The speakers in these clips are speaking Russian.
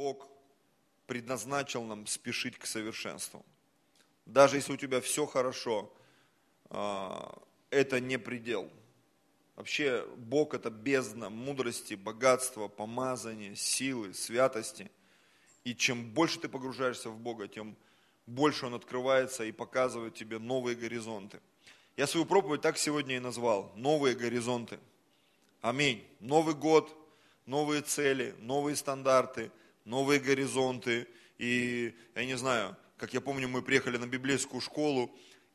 Бог предназначил нам спешить к совершенству. Даже если у тебя все хорошо, а, это не предел. Вообще Бог это бездна мудрости, богатства, помазания, силы, святости. И чем больше ты погружаешься в Бога, тем больше Он открывается и показывает тебе новые горизонты. Я свою проповедь так сегодня и назвал. Новые горизонты. Аминь. Новый год, новые цели, новые стандарты, новые горизонты. И я не знаю, как я помню, мы приехали на библейскую школу,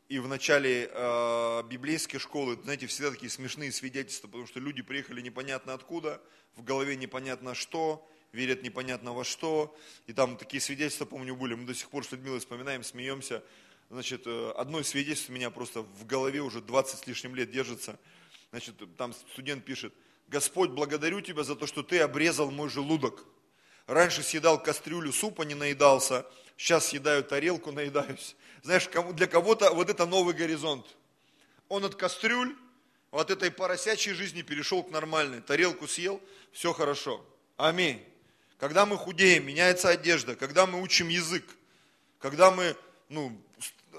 и в начале э, библейской школы, знаете, всегда такие смешные свидетельства, потому что люди приехали непонятно откуда, в голове непонятно что, верят непонятно во что. И там такие свидетельства, помню, были. Мы до сих пор с Людмилой вспоминаем, смеемся. Значит, э, одно свидетельство меня просто в голове уже 20 с лишним лет держится. Значит, там студент пишет, Господь, благодарю Тебя за то, что Ты обрезал мой желудок. Раньше съедал кастрюлю супа, не наедался, сейчас съедаю тарелку, наедаюсь. Знаешь, для кого-то вот это новый горизонт. Он от кастрюль, от этой поросячьей жизни перешел к нормальной. Тарелку съел, все хорошо. Аминь. Когда мы худеем, меняется одежда, когда мы учим язык, когда мы ну,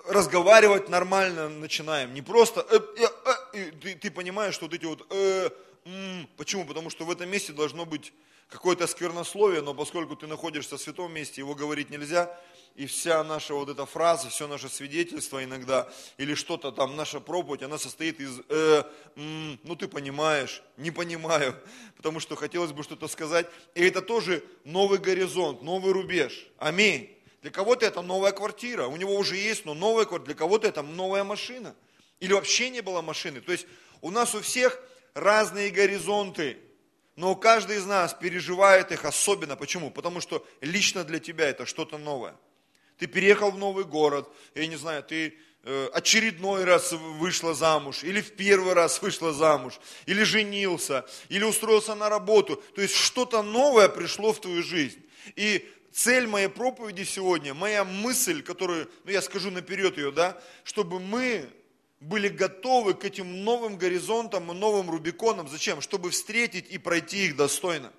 разговаривать нормально начинаем, не просто э, э, э, ты, ты понимаешь, что вот эти вот э, м, почему? Потому что в этом месте должно быть какое-то сквернословие, но поскольку ты находишься в святом месте, его говорить нельзя, и вся наша вот эта фраза, все наше свидетельство иногда, или что-то там, наша проповедь, она состоит из, э, м, ну ты понимаешь, не понимаю, потому что хотелось бы что-то сказать. И это тоже новый горизонт, новый рубеж. Аминь. Для кого-то это новая квартира, у него уже есть, но новая квартира, для кого-то это новая машина. Или вообще не было машины. То есть у нас у всех разные горизонты, но каждый из нас переживает их особенно. Почему? Потому что лично для тебя это что-то новое. Ты переехал в новый город, я не знаю, ты э, очередной раз вышла замуж, или в первый раз вышла замуж, или женился, или устроился на работу. То есть что-то новое пришло в твою жизнь. И цель моей проповеди сегодня, моя мысль, которую, ну я скажу наперед ее, да, чтобы мы были готовы к этим новым горизонтам и новым Рубиконам. Зачем? Чтобы встретить и пройти их достойно.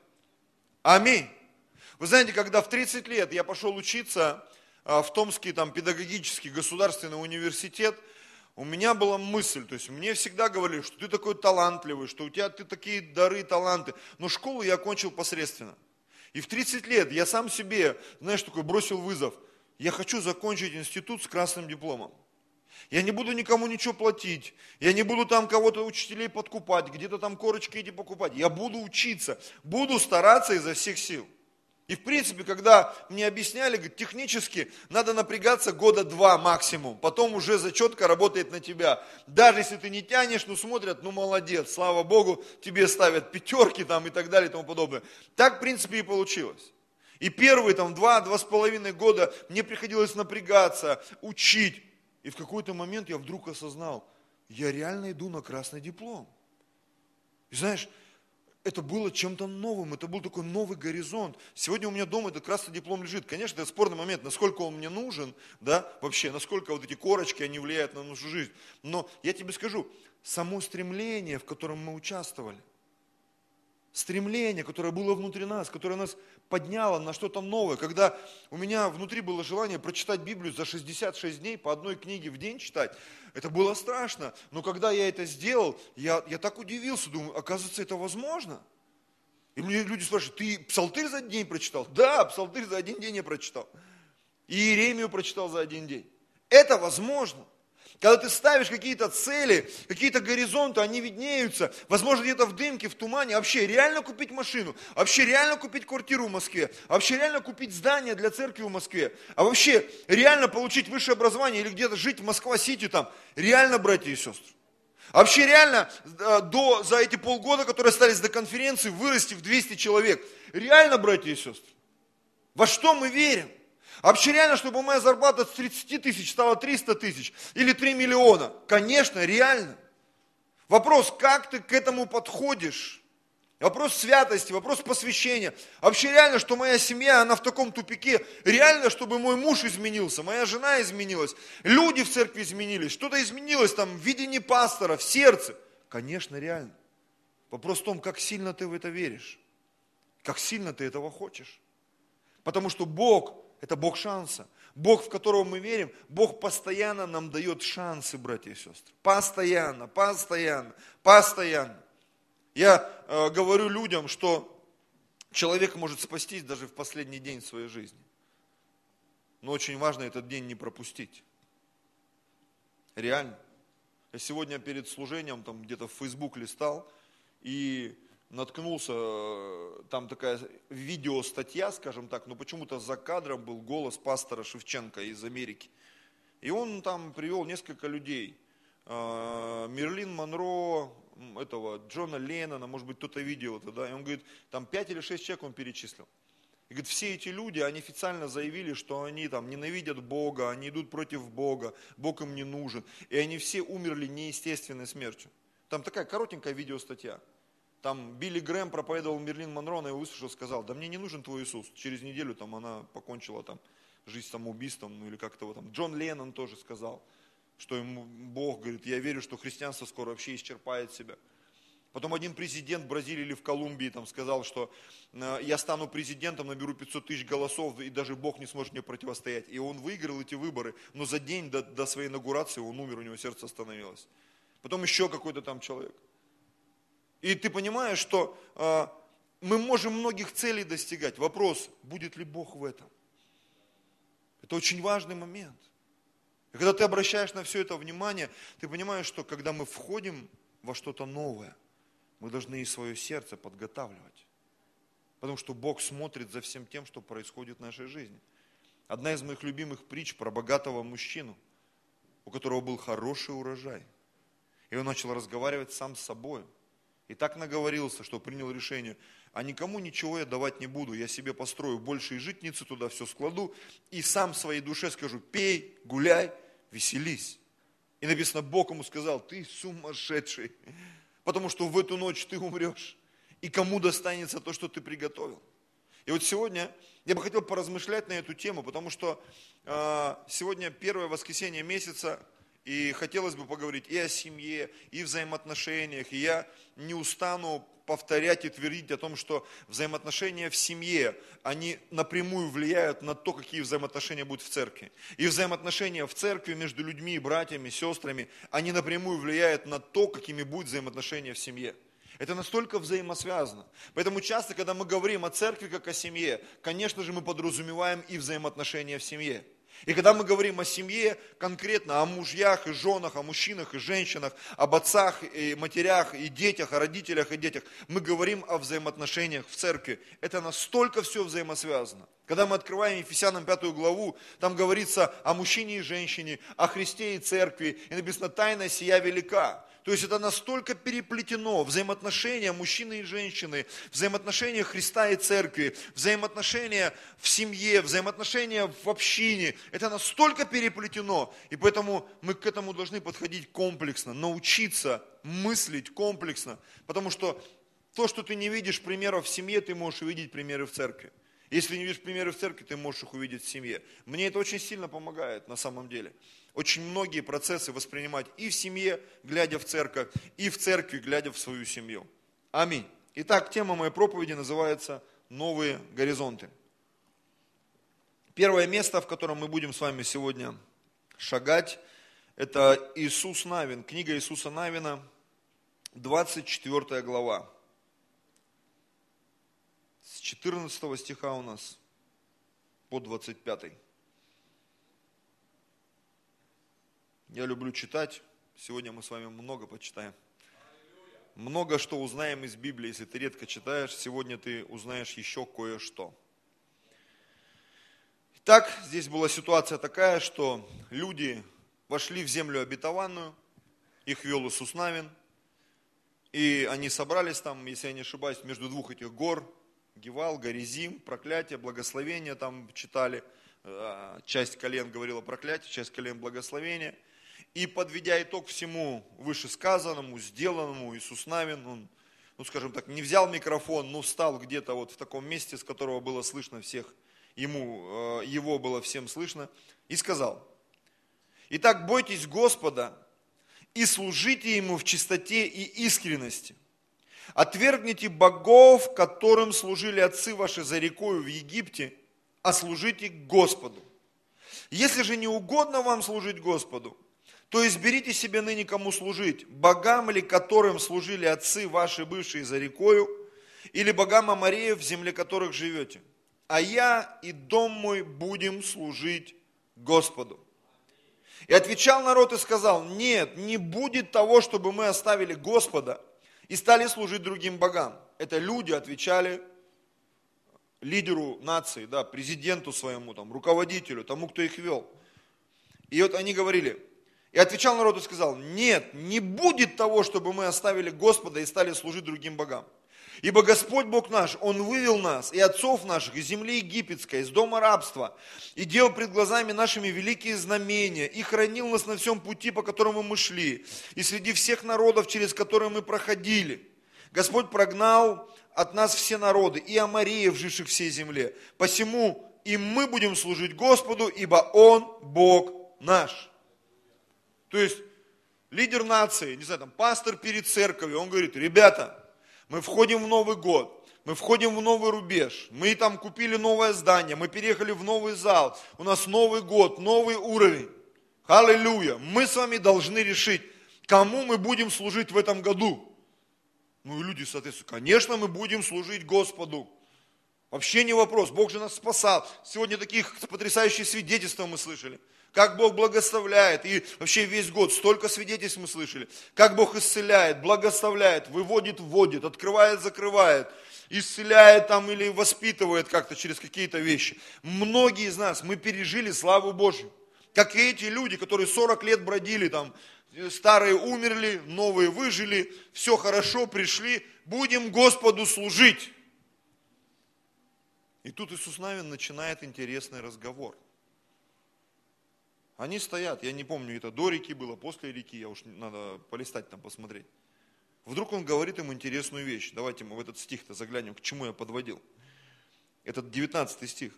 Аминь. Вы знаете, когда в 30 лет я пошел учиться а, в Томский там, педагогический государственный университет, у меня была мысль, то есть мне всегда говорили, что ты такой талантливый, что у тебя ты такие дары, таланты. Но школу я окончил посредственно. И в 30 лет я сам себе, знаешь, такой бросил вызов. Я хочу закончить институт с красным дипломом. Я не буду никому ничего платить. Я не буду там кого-то учителей подкупать, где-то там корочки эти покупать. Я буду учиться, буду стараться изо всех сил. И в принципе, когда мне объясняли, технически надо напрягаться года два максимум, потом уже зачетка работает на тебя. Даже если ты не тянешь, ну смотрят, ну молодец, слава Богу, тебе ставят пятерки там и так далее и тому подобное. Так в принципе и получилось. И первые там два, два с половиной года мне приходилось напрягаться, учить. И в какой-то момент я вдруг осознал, я реально иду на красный диплом. И знаешь, это было чем-то новым, это был такой новый горизонт. Сегодня у меня дома этот красный диплом лежит. Конечно, это спорный момент, насколько он мне нужен, да, вообще, насколько вот эти корочки, они влияют на нашу жизнь. Но я тебе скажу, само стремление, в котором мы участвовали, стремление, которое было внутри нас, которое нас подняло на что-то новое. Когда у меня внутри было желание прочитать Библию за 66 дней, по одной книге в день читать, это было страшно. Но когда я это сделал, я, я так удивился, думаю, оказывается, это возможно. И мне люди спрашивают, ты псалтырь за день прочитал? Да, псалтырь за один день я прочитал. И Иеремию прочитал за один день. Это возможно. Когда ты ставишь какие-то цели, какие-то горизонты, они виднеются, возможно, где-то в дымке, в тумане, вообще реально купить машину, вообще реально купить квартиру в Москве, вообще реально купить здание для церкви в Москве, а вообще реально получить высшее образование или где-то жить в Москва-Сити там, реально, братья и сестры. вообще реально э, до, за эти полгода, которые остались до конференции, вырасти в 200 человек. Реально, братья и сестры. Во что мы верим? А вообще реально, чтобы моя зарплата с 30 тысяч стала 300 тысяч или 3 миллиона? Конечно, реально. Вопрос, как ты к этому подходишь? Вопрос святости, вопрос посвящения. Вообще реально, что моя семья, она в таком тупике. Реально, чтобы мой муж изменился, моя жена изменилась, люди в церкви изменились, что-то изменилось там в видении пастора, в сердце. Конечно, реально. Вопрос в том, как сильно ты в это веришь, как сильно ты этого хочешь. Потому что Бог – это Бог шанса. Бог, в которого мы верим, Бог постоянно нам дает шансы, братья и сестры. Постоянно, постоянно, постоянно. Я э, говорю людям, что человек может спастись даже в последний день своей жизни. Но очень важно этот день не пропустить. Реально. Я сегодня перед служением там где-то в Facebook листал и наткнулся, э, там такая видео-статья, скажем так, но почему-то за кадром был голос пастора Шевченко из Америки. И он там привел несколько людей. Э, Мерлин Монро, этого Джона Леннона, может быть, кто-то видел это, да, и он говорит, там пять или шесть человек он перечислил. И говорит, все эти люди, они официально заявили, что они там ненавидят Бога, они идут против Бога, Бог им не нужен. И они все умерли неестественной смертью. Там такая коротенькая видеостатья. Там Билли Грэм проповедовал Мерлин Монро, она его услышал, сказал, да мне не нужен твой Иисус. Через неделю там она покончила там жизнь самоубийством, ну или как-то вот там. Джон Леннон тоже сказал, что ему Бог говорит, я верю, что христианство скоро вообще исчерпает себя. Потом один президент Бразилии или в Колумбии там сказал, что э, я стану президентом, наберу 500 тысяч голосов, и даже Бог не сможет мне противостоять. И он выиграл эти выборы, но за день до, до своей инаугурации он умер, у него сердце остановилось. Потом еще какой-то там человек. И ты понимаешь, что э, мы можем многих целей достигать. Вопрос, будет ли Бог в этом? Это очень важный момент. И когда ты обращаешь на все это внимание, ты понимаешь, что когда мы входим во что-то новое, мы должны и свое сердце подготавливать. Потому что Бог смотрит за всем тем, что происходит в нашей жизни. Одна из моих любимых притч про богатого мужчину, у которого был хороший урожай. И он начал разговаривать сам с собой – и так наговорился, что принял решение, а никому ничего я давать не буду, я себе построю больше и житницы туда все складу, и сам своей душе скажу, пей, гуляй, веселись. И написано, Бог ему сказал, ты сумасшедший, потому что в эту ночь ты умрешь, и кому достанется то, что ты приготовил. И вот сегодня я бы хотел поразмышлять на эту тему, потому что э, сегодня первое воскресенье месяца, и хотелось бы поговорить и о семье, и взаимоотношениях. И я не устану повторять и твердить о том, что взаимоотношения в семье, они напрямую влияют на то, какие взаимоотношения будут в церкви. И взаимоотношения в церкви между людьми, братьями, сестрами, они напрямую влияют на то, какими будут взаимоотношения в семье. Это настолько взаимосвязано. Поэтому часто, когда мы говорим о церкви как о семье, конечно же, мы подразумеваем и взаимоотношения в семье. И когда мы говорим о семье, конкретно о мужьях и женах, о мужчинах и женщинах, об отцах и матерях и детях, о родителях и детях, мы говорим о взаимоотношениях в церкви. Это настолько все взаимосвязано. Когда мы открываем Ефесянам пятую главу, там говорится о мужчине и женщине, о Христе и церкви, и написано «тайна сия велика». То есть это настолько переплетено, взаимоотношения мужчины и женщины, взаимоотношения Христа и церкви, взаимоотношения в семье, взаимоотношения в общине. Это настолько переплетено, и поэтому мы к этому должны подходить комплексно, научиться мыслить комплексно, потому что то, что ты не видишь примеров в семье, ты можешь увидеть примеры в церкви. Если не видишь примеры в церкви, ты можешь их увидеть в семье. Мне это очень сильно помогает на самом деле очень многие процессы воспринимать и в семье, глядя в церковь, и в церкви, глядя в свою семью. Аминь. Итак, тема моей проповеди называется «Новые горизонты». Первое место, в котором мы будем с вами сегодня шагать, это Иисус Навин, книга Иисуса Навина, 24 глава. С 14 стиха у нас по 25. Я люблю читать. Сегодня мы с вами много почитаем. Много что узнаем из Библии. Если ты редко читаешь, сегодня ты узнаешь еще кое-что. Итак, здесь была ситуация такая, что люди вошли в землю обетованную, их вел Иисус Навин, и они собрались там, если я не ошибаюсь, между двух этих гор, Гевал, Горизим, проклятие, благословение там читали. Э, часть колен говорила проклятие, часть колен благословение – и подведя итог всему вышесказанному, сделанному, Иисус Навин, он, ну скажем так, не взял микрофон, но встал где-то вот в таком месте, с которого было слышно всех, ему, э, его было всем слышно, и сказал, «Итак, бойтесь Господа и служите Ему в чистоте и искренности. Отвергните богов, которым служили отцы ваши за рекою в Египте, а служите Господу. Если же не угодно вам служить Господу, то изберите себе ныне кому служить, богам ли которым служили отцы ваши, бывшие за рекою, или богам Амареев, в земле которых живете. А я и дом мой будем служить Господу. И отвечал народ и сказал, нет, не будет того, чтобы мы оставили Господа и стали служить другим богам. Это люди отвечали лидеру нации, да, президенту своему, там, руководителю, тому, кто их вел. И вот они говорили, и отвечал народ и сказал, нет, не будет того, чтобы мы оставили Господа и стали служить другим богам. Ибо Господь Бог наш, Он вывел нас и отцов наших из земли египетской, из дома рабства, и делал пред глазами нашими великие знамения, и хранил нас на всем пути, по которому мы шли, и среди всех народов, через которые мы проходили. Господь прогнал от нас все народы, и Амареев, живших всей земле. Посему и мы будем служить Господу, ибо Он Бог наш. То есть, лидер нации, не знаю, там, пастор перед церковью, он говорит, ребята, мы входим в Новый год, мы входим в новый рубеж, мы там купили новое здание, мы переехали в новый зал, у нас Новый год, новый уровень. Аллилуйя. Мы с вами должны решить, кому мы будем служить в этом году. Ну и люди, соответственно, конечно, мы будем служить Господу. Вообще не вопрос, Бог же нас спасал. Сегодня таких потрясающих свидетельств мы слышали. Как Бог благословляет. И вообще весь год столько свидетельств мы слышали. Как Бог исцеляет, благословляет, выводит, вводит, открывает, закрывает. Исцеляет там или воспитывает как-то через какие-то вещи. Многие из нас, мы пережили славу Божью. Как и эти люди, которые 40 лет бродили там старые умерли, новые выжили, все хорошо, пришли, будем Господу служить. И тут Иисус Навин начинает интересный разговор. Они стоят, я не помню, это до реки было, после реки, я уж надо полистать там, посмотреть. Вдруг он говорит им интересную вещь. Давайте мы в этот стих-то заглянем, к чему я подводил. Этот 19 стих.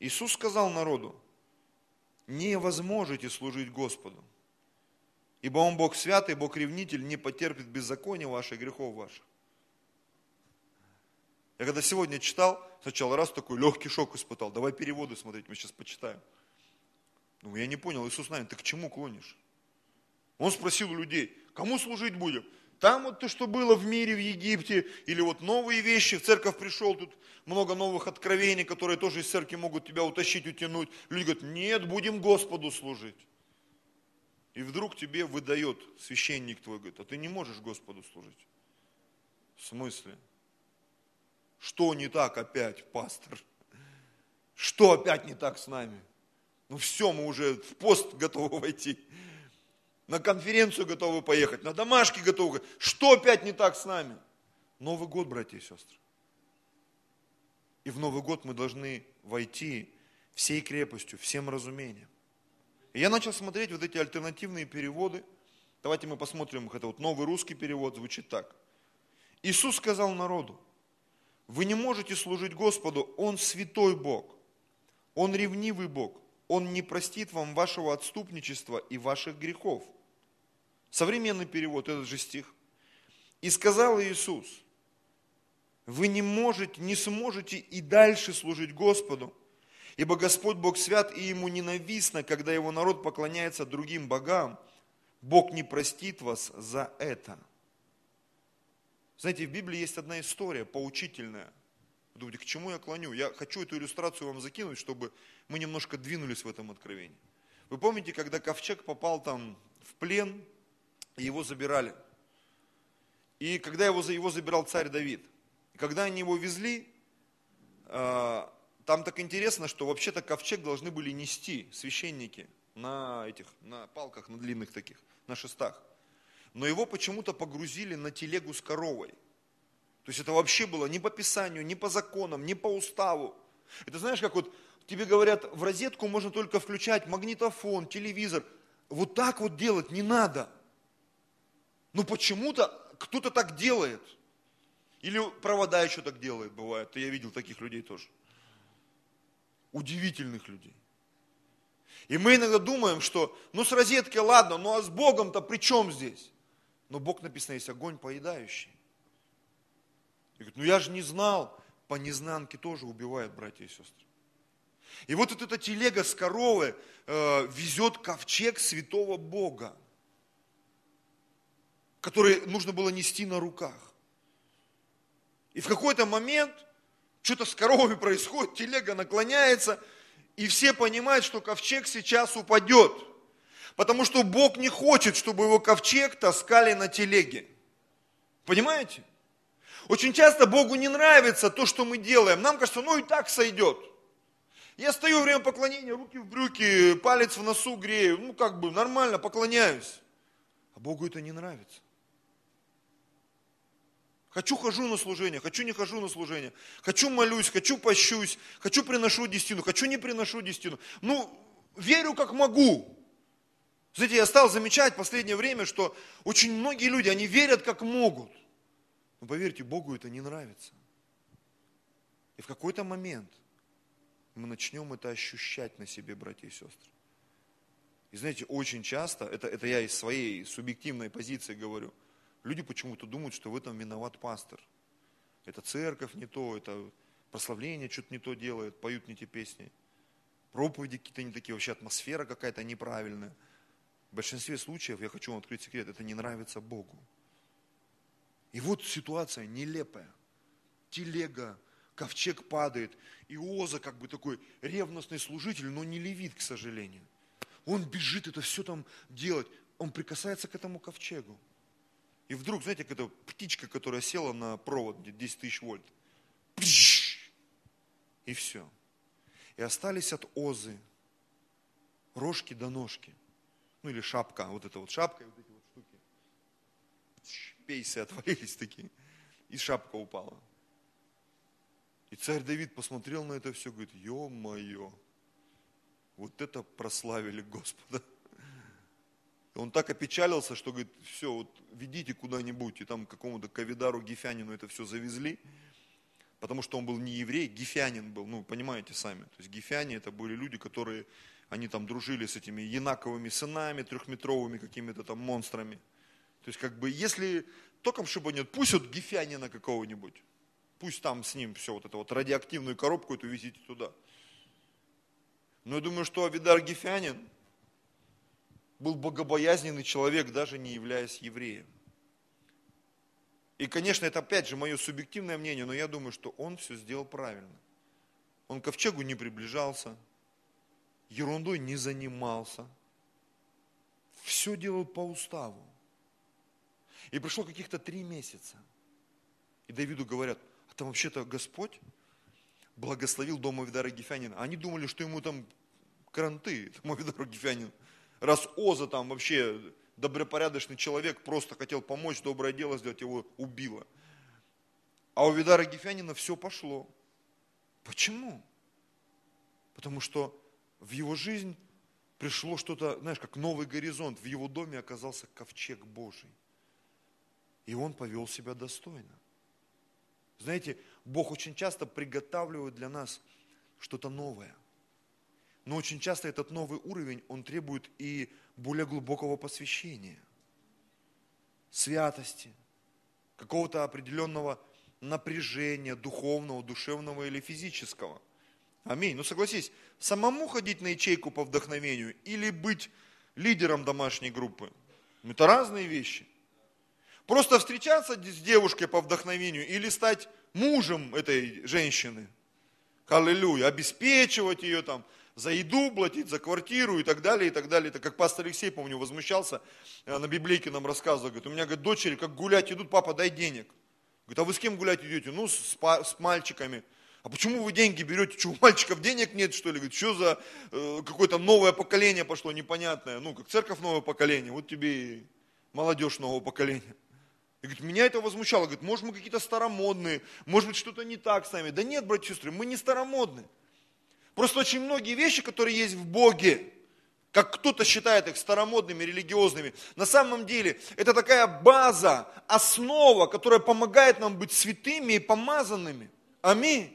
Иисус сказал народу, не возможете служить Господу, Ибо Он Бог святый, Бог ревнитель, не потерпит беззакония ваших, грехов ваших. Я когда сегодня читал, сначала раз такой легкий шок испытал. Давай переводы смотреть, мы сейчас почитаем. Ну, я не понял, Иисус нами, ты к чему клонишь? Он спросил у людей, кому служить будем? Там вот то, что было в мире, в Египте, или вот новые вещи, в церковь пришел, тут много новых откровений, которые тоже из церкви могут тебя утащить, утянуть. Люди говорят, нет, будем Господу служить. И вдруг тебе выдает священник твой, говорит, а ты не можешь Господу служить. В смысле? Что не так опять, пастор? Что опять не так с нами? Ну все, мы уже в пост готовы войти. На конференцию готовы поехать, на домашки готовы. Что опять не так с нами? Новый год, братья и сестры. И в Новый год мы должны войти всей крепостью, всем разумением. И я начал смотреть вот эти альтернативные переводы. Давайте мы посмотрим их. Это вот новый русский перевод звучит так. Иисус сказал народу, вы не можете служить Господу, Он святой Бог, Он ревнивый Бог, Он не простит вам вашего отступничества и ваших грехов. Современный перевод, этот же стих. И сказал Иисус, вы не можете, не сможете и дальше служить Господу, Ибо Господь Бог свят, и Ему ненавистно, когда Его народ поклоняется другим богам. Бог не простит вас за это. Знаете, в Библии есть одна история поучительная. Вы думаете, к чему я клоню? Я хочу эту иллюстрацию вам закинуть, чтобы мы немножко двинулись в этом откровении. Вы помните, когда ковчег попал там в плен, и его забирали. И когда его, его забирал царь Давид. И когда они его везли, а, там так интересно, что вообще-то ковчег должны были нести священники на этих, на палках, на длинных таких, на шестах. Но его почему-то погрузили на телегу с коровой. То есть это вообще было не по Писанию, не по законам, не по уставу. Это знаешь, как вот тебе говорят, в розетку можно только включать магнитофон, телевизор. Вот так вот делать не надо. Ну почему-то кто-то так делает. Или провода еще так делает, бывает. Я видел таких людей тоже удивительных людей. И мы иногда думаем, что ну с розеткой ладно, ну а с Богом-то при чем здесь? Но Бог написано, есть огонь поедающий. И говорит, ну я же не знал, по незнанке тоже убивают братья и сестры. И вот эта телега с коровы э, везет ковчег святого Бога, который нужно было нести на руках. И в какой-то момент что-то с коровами происходит, телега наклоняется, и все понимают, что ковчег сейчас упадет. Потому что Бог не хочет, чтобы его ковчег таскали на телеге. Понимаете? Очень часто Богу не нравится то, что мы делаем. Нам кажется, ну и так сойдет. Я стою время поклонения, руки в брюки, палец в носу грею. Ну как бы нормально, поклоняюсь. А Богу это не нравится. Хочу хожу на служение, хочу не хожу на служение. Хочу молюсь, хочу пощусь, хочу приношу десятину, хочу не приношу десятину. Ну, верю как могу. Знаете, я стал замечать в последнее время, что очень многие люди, они верят как могут. Но поверьте, Богу это не нравится. И в какой-то момент мы начнем это ощущать на себе, братья и сестры. И знаете, очень часто, это, это я из своей субъективной позиции говорю – Люди почему-то думают, что в этом виноват пастор. Это церковь не то, это прославление что-то не то делает, поют не те песни. Проповеди какие-то не такие, вообще атмосфера какая-то неправильная. В большинстве случаев, я хочу вам открыть секрет, это не нравится Богу. И вот ситуация нелепая. Телега, ковчег падает, и Оза как бы такой ревностный служитель, но не левит, к сожалению. Он бежит это все там делать, он прикасается к этому ковчегу. И вдруг, знаете, как эта птичка, которая села на провод, где 10 тысяч вольт. И все. И остались от озы рожки до ножки. Ну или шапка, вот эта вот шапка вот эти. Пейсы отвалились такие. И шапка упала. И царь Давид посмотрел на это все, говорит, ё-моё, вот это прославили Господа. Он так опечалился, что говорит, все, вот ведите куда-нибудь, и там какому-то Кавидару Гефянину это все завезли, потому что он был не еврей, Гефянин был, ну, понимаете сами. То есть Гефяне это были люди, которые, они там дружили с этими янаковыми сынами, трехметровыми какими-то там монстрами. То есть как бы, если только чтобы нет, пусть вот Гефянина какого-нибудь, пусть там с ним все, вот это вот радиоактивную коробку эту везите туда. Но я думаю, что Авидар Гефянин, был богобоязненный человек, даже не являясь евреем. И, конечно, это опять же мое субъективное мнение, но я думаю, что он все сделал правильно. Он к ковчегу не приближался, ерундой не занимался, все делал по уставу. И прошло каких-то три месяца. И Давиду говорят, а там вообще-то Господь благословил дом Авидара Гефянина. Они думали, что ему там кранты, этому Авидару Гефянину. Раз Оза там вообще добропорядочный человек, просто хотел помочь, доброе дело сделать, его убило. А у Видара Гефянина все пошло. Почему? Потому что в его жизнь пришло что-то, знаешь, как новый горизонт. В его доме оказался ковчег Божий. И он повел себя достойно. Знаете, Бог очень часто приготавливает для нас что-то новое. Но очень часто этот новый уровень, он требует и более глубокого посвящения, святости, какого-то определенного напряжения духовного, душевного или физического. Аминь. Ну согласись, самому ходить на ячейку по вдохновению или быть лидером домашней группы, это разные вещи. Просто встречаться с девушкой по вдохновению или стать мужем этой женщины. Аллилуйя. Обеспечивать ее там, за еду платить, за квартиру и так далее, и так далее. Это как пастор Алексей, помню, возмущался, э, на библейке нам рассказывал, говорит, у меня, говорит, дочери как гулять идут, папа, дай денег. Говорит, а вы с кем гулять идете? Ну, с, с мальчиками. А почему вы деньги берете? Что, у мальчиков денег нет, что ли? Говорит, что за э, какое-то новое поколение пошло, непонятное. Ну, как церковь новое поколение, вот тебе и молодежь нового поколения. И говорит, меня это возмущало. Говорит, может, мы какие-то старомодные, может быть, что-то не так с нами. Да нет, братья и сестры, мы не старомодные. Просто очень многие вещи, которые есть в Боге, как кто-то считает их старомодными, религиозными, на самом деле это такая база, основа, которая помогает нам быть святыми и помазанными. Аминь.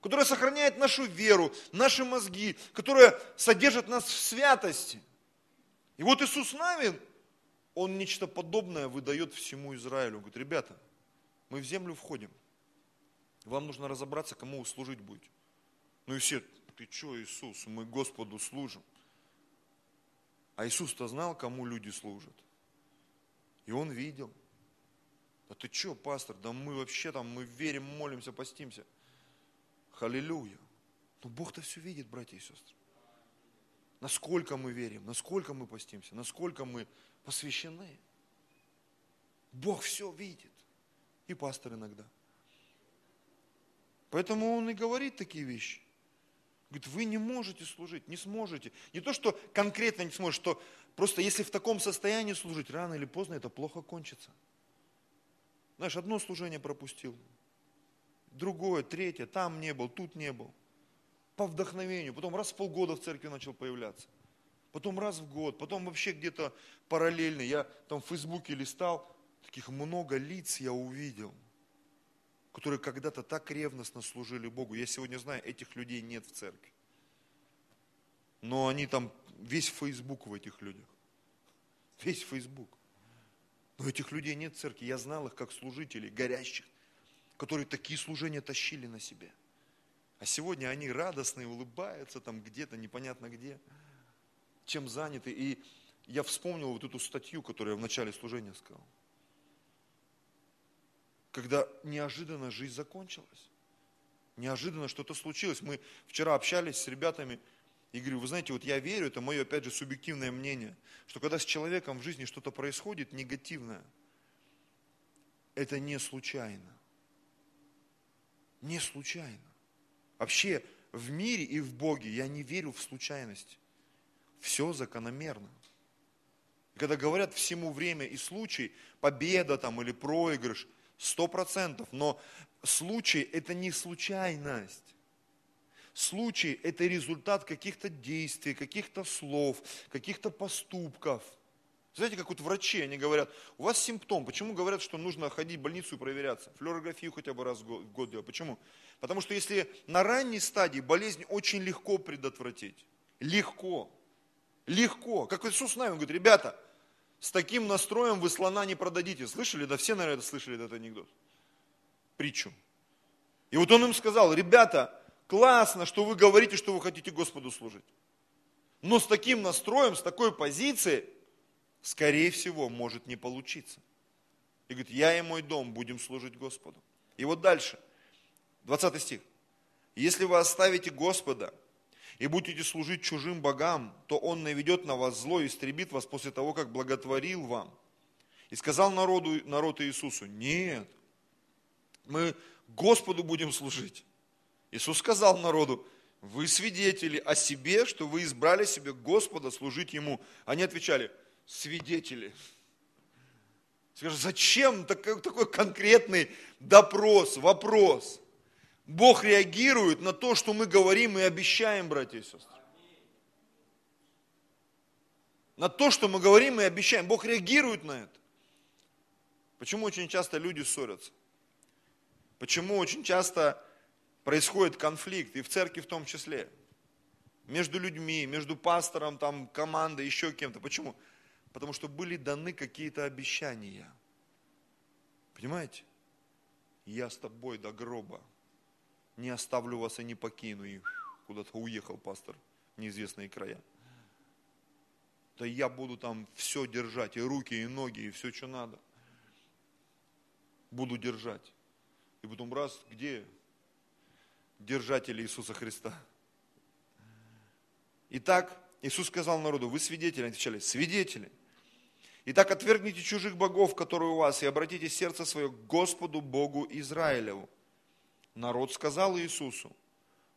Которая сохраняет нашу веру, наши мозги, которая содержит нас в святости. И вот Иисус Навин, он нечто подобное выдает всему Израилю. Он говорит, ребята, мы в землю входим. Вам нужно разобраться, кому вы служить будете. Ну и все, ты что, Иисус, мы Господу служим. А Иисус-то знал, кому люди служат. И он видел. А ты что, пастор, да мы вообще там, мы верим, молимся, постимся. Халилюя. Но Бог-то все видит, братья и сестры. Насколько мы верим, насколько мы постимся, насколько мы посвящены. Бог все видит. И пастор иногда. Поэтому он и говорит такие вещи. Говорит, вы не можете служить, не сможете. Не то, что конкретно не сможете, что просто если в таком состоянии служить, рано или поздно это плохо кончится. Знаешь, одно служение пропустил, другое, третье, там не был, тут не был. По вдохновению, потом раз в полгода в церкви начал появляться. Потом раз в год, потом вообще где-то параллельно. Я там в Фейсбуке листал, таких много лиц я увидел, которые когда-то так ревностно служили Богу. Я сегодня знаю, этих людей нет в церкви. Но они там, весь Фейсбук в этих людях. Весь Фейсбук. Но этих людей нет в церкви. Я знал их как служителей, горящих, которые такие служения тащили на себе. А сегодня они радостные, улыбаются там где-то, непонятно где, чем заняты. И я вспомнил вот эту статью, которую я в начале служения сказал. Когда неожиданно жизнь закончилась. Неожиданно что-то случилось. Мы вчера общались с ребятами, и говорю, вы знаете, вот я верю, это мое, опять же, субъективное мнение, что когда с человеком в жизни что-то происходит негативное, это не случайно. Не случайно. Вообще в мире и в Боге я не верю в случайность. Все закономерно. И когда говорят всему время и случай, победа там или проигрыш, сто процентов, но случай это не случайность. Случай – это результат каких-то действий, каких-то слов, каких-то поступков. Знаете, как вот врачи, они говорят, у вас симптом, почему говорят, что нужно ходить в больницу и проверяться? Флюорографию хотя бы раз в год делать. Почему? Потому что если на ранней стадии болезнь очень легко предотвратить. Легко. Легко. Как Иисус нами говорит, ребята, с таким настроем вы слона не продадите. Слышали? Да все, наверное, слышали этот анекдот. Притчу. И вот он им сказал, ребята, классно, что вы говорите, что вы хотите Господу служить. Но с таким настроем, с такой позицией, скорее всего, может не получиться. И говорит, я и мой дом будем служить Господу. И вот дальше, 20 стих. Если вы оставите Господа и будете служить чужим богам, то Он наведет на вас зло и истребит вас после того, как благотворил вам. И сказал народу, народ Иисусу, нет, мы Господу будем служить. Иисус сказал народу, вы свидетели о себе, что вы избрали себе Господа служить Ему. Они отвечали, свидетели. Скажи, зачем такой, такой конкретный допрос, вопрос? Бог реагирует на то, что мы говорим и обещаем, братья и сестры. На то, что мы говорим и обещаем. Бог реагирует на это. Почему очень часто люди ссорятся? Почему очень часто происходит конфликт, и в церкви в том числе, между людьми, между пастором, там, командой, еще кем-то. Почему? Потому что были даны какие-то обещания. Понимаете? Я с тобой до гроба. Не оставлю вас и не покину. И куда-то уехал пастор в неизвестные края. Да я буду там все держать, и руки, и ноги, и все, что надо. Буду держать. И потом раз, где? держатели Иисуса Христа. Итак, Иисус сказал народу, вы свидетели, отвечали, свидетели. Итак, отвергните чужих богов, которые у вас, и обратите сердце свое к Господу Богу Израилеву. Народ сказал Иисусу,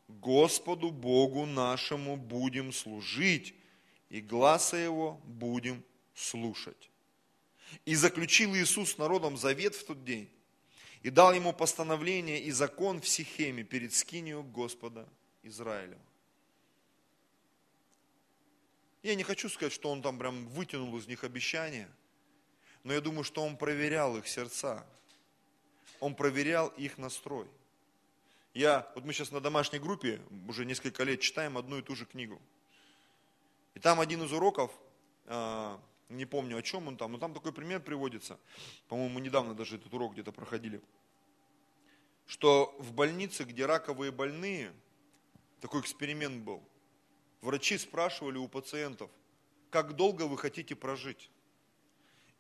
Господу Богу нашему будем служить, и глаза Его будем слушать. И заключил Иисус народом завет в тот день, и дал ему постановление и закон в Сихеме перед скинию Господа Израилева. Я не хочу сказать, что он там прям вытянул из них обещания, но я думаю, что он проверял их сердца. Он проверял их настрой. Я, вот мы сейчас на домашней группе уже несколько лет читаем одну и ту же книгу. И там один из уроков, а, не помню о чем он там, но там такой пример приводится. По-моему, недавно даже этот урок где-то проходили. Что в больнице, где раковые больные, такой эксперимент был. Врачи спрашивали у пациентов, как долго вы хотите прожить.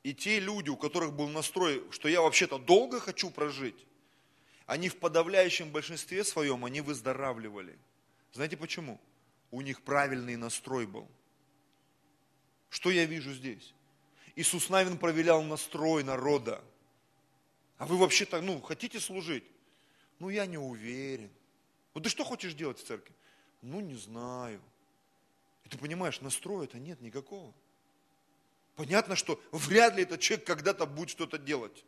И те люди, у которых был настрой, что я вообще-то долго хочу прожить, они в подавляющем большинстве своем, они выздоравливали. Знаете почему? У них правильный настрой был. Что я вижу здесь? Иисус Навин проверял настрой народа. А вы вообще-то, ну, хотите служить? Ну, я не уверен. Ну, ты что хочешь делать в церкви? Ну, не знаю. И ты понимаешь, настроя-то нет никакого. Понятно, что вряд ли этот человек когда-то будет что-то делать.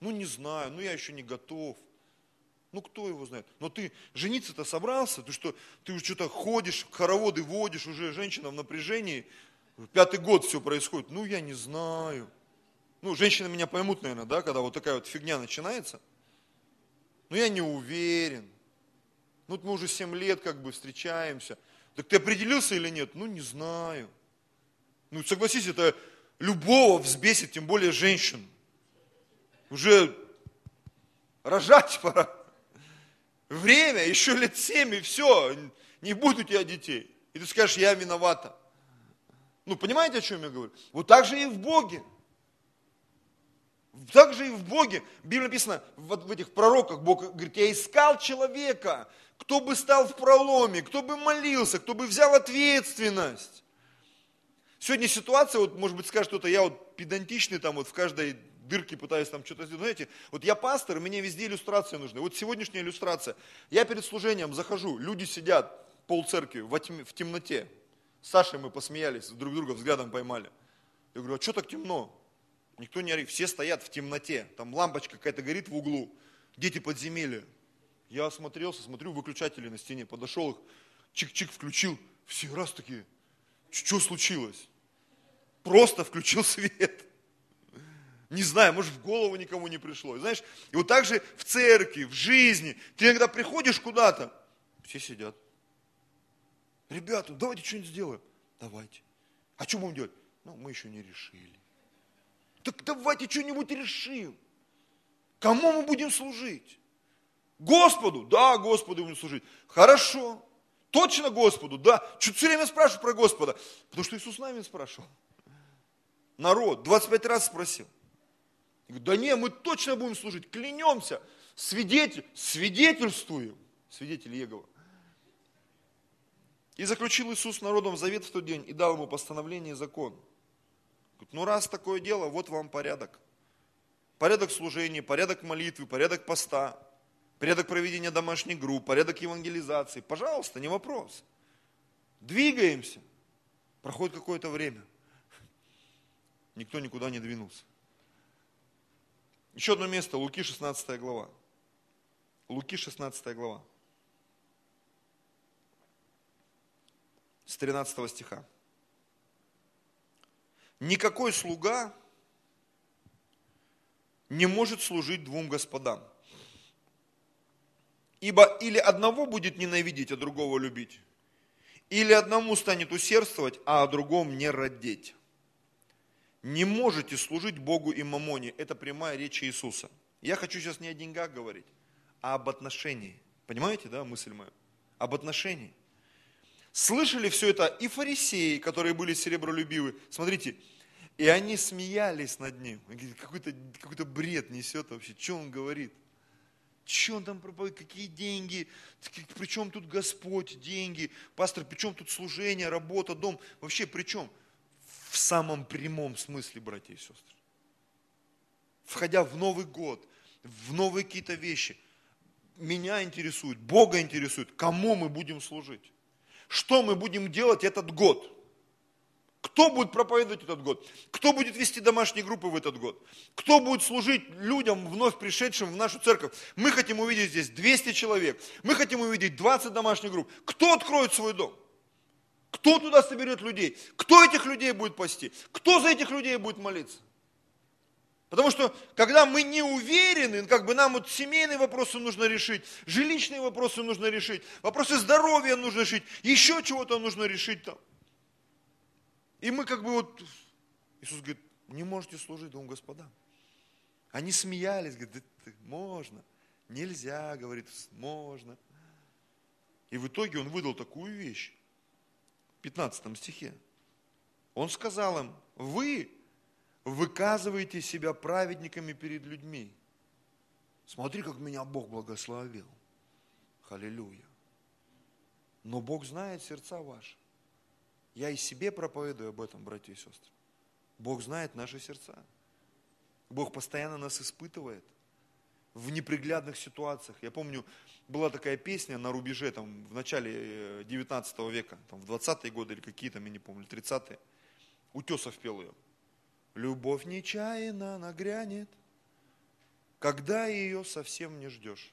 Ну, не знаю, ну, я еще не готов. Ну, кто его знает? Но ты жениться-то собрался? Ты что, ты уже что-то ходишь, хороводы водишь, уже женщина в напряжении. Пятый год все происходит. Ну, я не знаю. Ну, женщины меня поймут, наверное, да, когда вот такая вот фигня начинается. Ну, я не уверен. Ну, мы уже 7 лет как бы встречаемся. Так ты определился или нет? Ну, не знаю. Ну, согласись, это любого взбесит, тем более женщин. Уже рожать пора. Время, еще лет семь, и все, не будет у тебя детей. И ты скажешь, я виновата. Ну, понимаете, о чем я говорю? Вот так же и в Боге. Так же и в Боге. В Библии написано, вот в этих пророках Бог говорит, я искал человека, кто бы стал в проломе, кто бы молился, кто бы взял ответственность. Сегодня ситуация, вот, может быть, скажет кто-то, я вот педантичный, там вот в каждой дырке пытаюсь там что-то сделать. Знаете, вот я пастор, мне везде иллюстрации нужны. Вот сегодняшняя иллюстрация. Я перед служением захожу, люди сидят, пол церкви в темноте. С Сашей мы посмеялись, друг друга взглядом поймали. Я говорю, а что так темно? Никто не орит, все стоят в темноте. Там лампочка какая-то горит в углу. Дети подземелья. Я осмотрелся, смотрю, выключатели на стене. Подошел их, чик-чик включил. Все раз такие, что случилось? Просто включил свет. Не знаю, может в голову никому не пришло. Знаешь, и вот так же в церкви, в жизни. Ты иногда приходишь куда-то, все сидят. Ребята, давайте что-нибудь сделаем. Давайте. А что будем делать? Ну, мы еще не решили. Так давайте что-нибудь решим. Кому мы будем служить? Господу? Да, Господу будем служить. Хорошо. Точно Господу? Да. Что все время спрашиваю про Господа? Потому что Иисус нами спрашивал. Народ 25 раз спросил. Говорю, да не, мы точно будем служить, клянемся, свидетель, свидетельствуем, свидетель Егова. И заключил Иисус народом завет в тот день и дал ему постановление и закон. Говорит, ну раз такое дело, вот вам порядок. Порядок служения, порядок молитвы, порядок поста, порядок проведения домашних групп, порядок евангелизации. Пожалуйста, не вопрос. Двигаемся. Проходит какое-то время. Никто никуда не двинулся. Еще одно место, Луки 16 глава. Луки 16 глава. с 13 стиха. Никакой слуга не может служить двум господам. Ибо или одного будет ненавидеть, а другого любить, или одному станет усердствовать, а о другом не родить. Не можете служить Богу и мамоне. Это прямая речь Иисуса. Я хочу сейчас не о деньгах говорить, а об отношении. Понимаете, да, мысль моя? Об отношении. Слышали все это и фарисеи, которые были серебролюбивы. Смотрите, и они смеялись над ним. Какой-то какой бред несет вообще. Что он говорит? Что он там проповедует? Какие деньги? Причем тут Господь, деньги? Пастор, причем тут служение, работа, дом? Вообще причем? В самом прямом смысле, братья и сестры. Входя в Новый год, в новые какие-то вещи, меня интересует, Бога интересует, кому мы будем служить что мы будем делать этот год. Кто будет проповедовать этот год? Кто будет вести домашние группы в этот год? Кто будет служить людям, вновь пришедшим в нашу церковь? Мы хотим увидеть здесь 200 человек. Мы хотим увидеть 20 домашних групп. Кто откроет свой дом? Кто туда соберет людей? Кто этих людей будет пасти? Кто за этих людей будет молиться? Потому что, когда мы не уверены, как бы нам вот семейные вопросы нужно решить, жилищные вопросы нужно решить, вопросы здоровья нужно решить, еще чего-то нужно решить там. И мы как бы вот, Иисус говорит, не можете служить двум господам. Они смеялись, говорят, да, можно, нельзя, говорит, можно. И в итоге он выдал такую вещь. В 15 стихе. Он сказал им, вы выказываете себя праведниками перед людьми. Смотри, как меня Бог благословил. Халилюя. Но Бог знает сердца ваши. Я и себе проповедую об этом, братья и сестры. Бог знает наши сердца. Бог постоянно нас испытывает в неприглядных ситуациях. Я помню, была такая песня на рубеже, там, в начале 19 э, века, там, в 20-е годы или какие там, я не помню, 30-е. Утесов пел ее. Любовь нечаянно нагрянет, когда ее совсем не ждешь.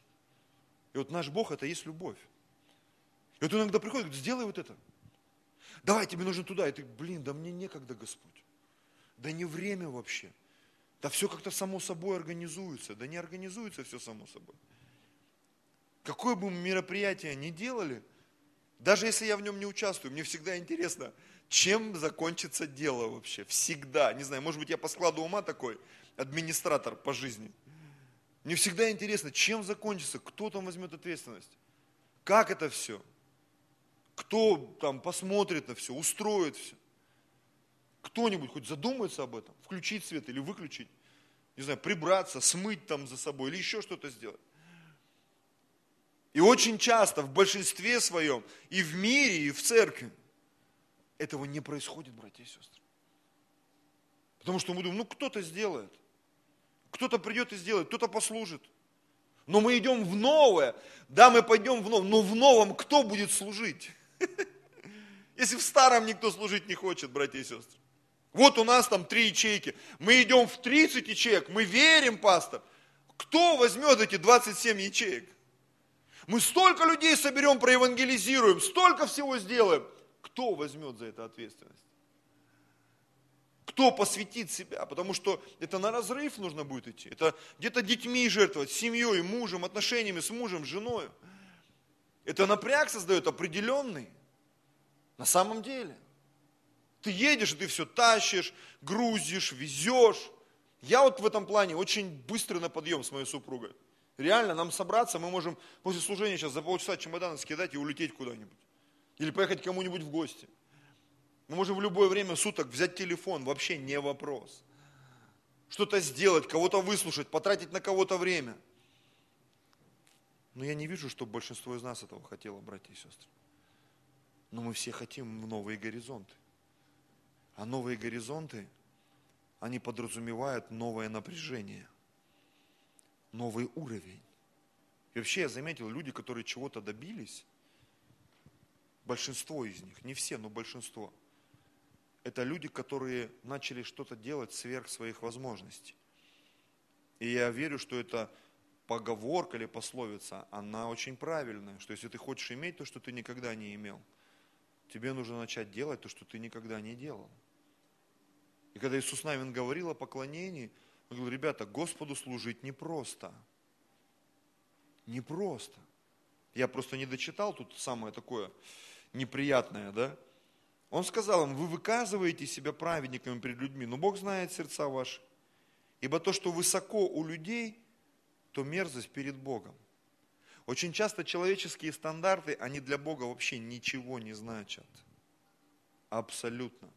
И вот наш Бог это есть любовь. И вот иногда приходит, говорит, сделай вот это. Давай, тебе нужно туда. И ты, блин, да мне некогда, Господь. Да не время вообще. Да все как-то само собой организуется. Да не организуется все само собой. Какое бы мы мероприятие ни делали, даже если я в нем не участвую, мне всегда интересно, чем закончится дело вообще. Всегда. Не знаю, может быть, я по складу ума такой, администратор по жизни. Мне всегда интересно, чем закончится, кто там возьмет ответственность, как это все, кто там посмотрит на все, устроит все. Кто-нибудь хоть задумается об этом, включить свет или выключить, не знаю, прибраться, смыть там за собой или еще что-то сделать. И очень часто, в большинстве своем, и в мире, и в церкви, этого не происходит, братья и сестры. Потому что мы думаем, ну кто-то сделает. Кто-то придет и сделает, кто-то послужит. Но мы идем в новое. Да, мы пойдем в новое, но в новом кто будет служить? Если в старом никто служить не хочет, братья и сестры. Вот у нас там три ячейки. Мы идем в 30 ячеек. Мы верим, пастор. Кто возьмет эти 27 ячеек? Мы столько людей соберем, проевангелизируем, столько всего сделаем. Кто возьмет за это ответственность? Кто посвятит себя? Потому что это на разрыв нужно будет идти. Это где-то детьми жертвовать, семьей, мужем, отношениями с мужем, с женой. Это напряг создает определенный. На самом деле. Ты едешь, ты все тащишь, грузишь, везешь. Я вот в этом плане очень быстрый на подъем с моей супругой. Реально, нам собраться, мы можем после служения сейчас за полчаса чемоданы скидать и улететь куда-нибудь. Или поехать кому-нибудь в гости. Мы можем в любое время суток взять телефон, вообще не вопрос. Что-то сделать, кого-то выслушать, потратить на кого-то время. Но я не вижу, что большинство из нас этого хотело, братья и сестры. Но мы все хотим в новые горизонты. А новые горизонты, они подразумевают новое напряжение, новый уровень. И вообще я заметил, люди, которые чего-то добились, большинство из них, не все, но большинство, это люди, которые начали что-то делать сверх своих возможностей. И я верю, что это поговорка или пословица, она очень правильная, что если ты хочешь иметь то, что ты никогда не имел, тебе нужно начать делать то, что ты никогда не делал. И когда Иисус Навин говорил о поклонении, он говорил, ребята, Господу служить непросто. Непросто. Я просто не дочитал тут самое такое неприятное, да? Он сказал им, вы выказываете себя праведниками перед людьми, но Бог знает сердца ваши. Ибо то, что высоко у людей, то мерзость перед Богом. Очень часто человеческие стандарты, они для Бога вообще ничего не значат. Абсолютно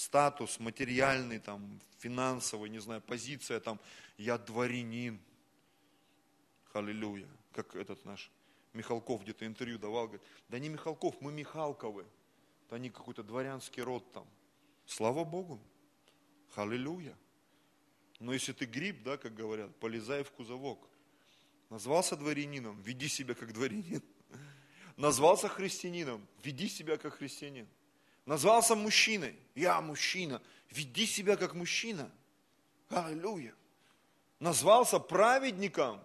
статус материальный, там, финансовый, не знаю, позиция, там, я дворянин. Аллилуйя. Как этот наш Михалков где-то интервью давал, говорит, да не Михалков, мы Михалковы. Да они какой-то дворянский род там. Слава Богу. Аллилуйя. Но если ты гриб, да, как говорят, полезай в кузовок. Назвался дворянином, веди себя как дворянин. Назвался христианином, веди себя как христианин. Назвался мужчиной. Я мужчина. Веди себя как мужчина. Аллилуйя. Назвался праведником.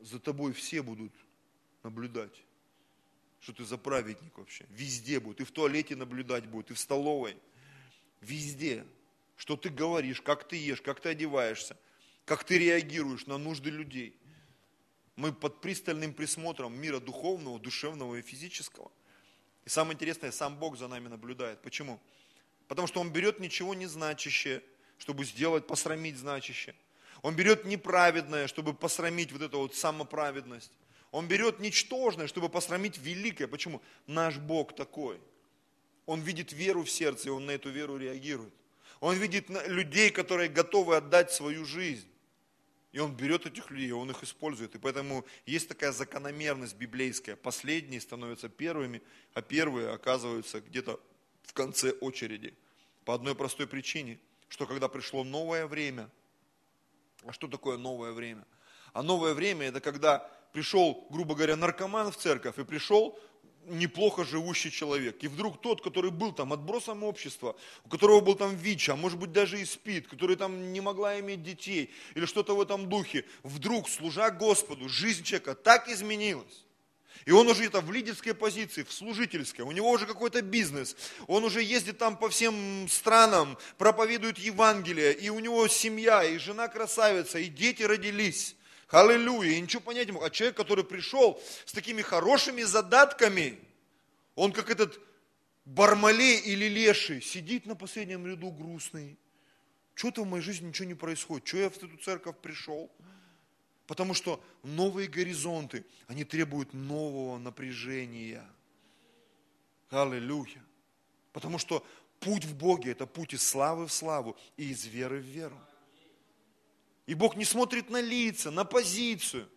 За тобой все будут наблюдать. Что ты за праведник вообще. Везде будут. И в туалете наблюдать будут, и в столовой. Везде. Что ты говоришь, как ты ешь, как ты одеваешься, как ты реагируешь на нужды людей. Мы под пристальным присмотром мира духовного, душевного и физического – и самое интересное, сам Бог за нами наблюдает. Почему? Потому что Он берет ничего не значащее, чтобы сделать, посрамить значащее. Он берет неправедное, чтобы посрамить вот эту вот самоправедность. Он берет ничтожное, чтобы посрамить великое. Почему? Наш Бог такой. Он видит веру в сердце, и он на эту веру реагирует. Он видит людей, которые готовы отдать свою жизнь. И он берет этих людей, он их использует. И поэтому есть такая закономерность библейская. Последние становятся первыми, а первые оказываются где-то в конце очереди. По одной простой причине, что когда пришло новое время, а что такое новое время? А новое время это когда пришел, грубо говоря, наркоман в церковь и пришел неплохо живущий человек. И вдруг тот, который был там отбросом общества, у которого был там ВИЧ, а может быть даже и СПИД, который там не могла иметь детей или что-то в этом духе, вдруг, служа Господу, жизнь человека так изменилась. И он уже это в лидерской позиции, в служительской, у него уже какой-то бизнес, он уже ездит там по всем странам, проповедует Евангелие, и у него семья, и жена красавица, и дети родились. Аллилуйя. И ничего понять не мог. А человек, который пришел с такими хорошими задатками, он как этот Бармалей или Леший, сидит на последнем ряду грустный. Что-то в моей жизни ничего не происходит. Что я в эту церковь пришел? Потому что новые горизонты, они требуют нового напряжения. Аллилуйя. Потому что путь в Боге – это путь из славы в славу и из веры в веру. И Бог не смотрит на лица, на позицию.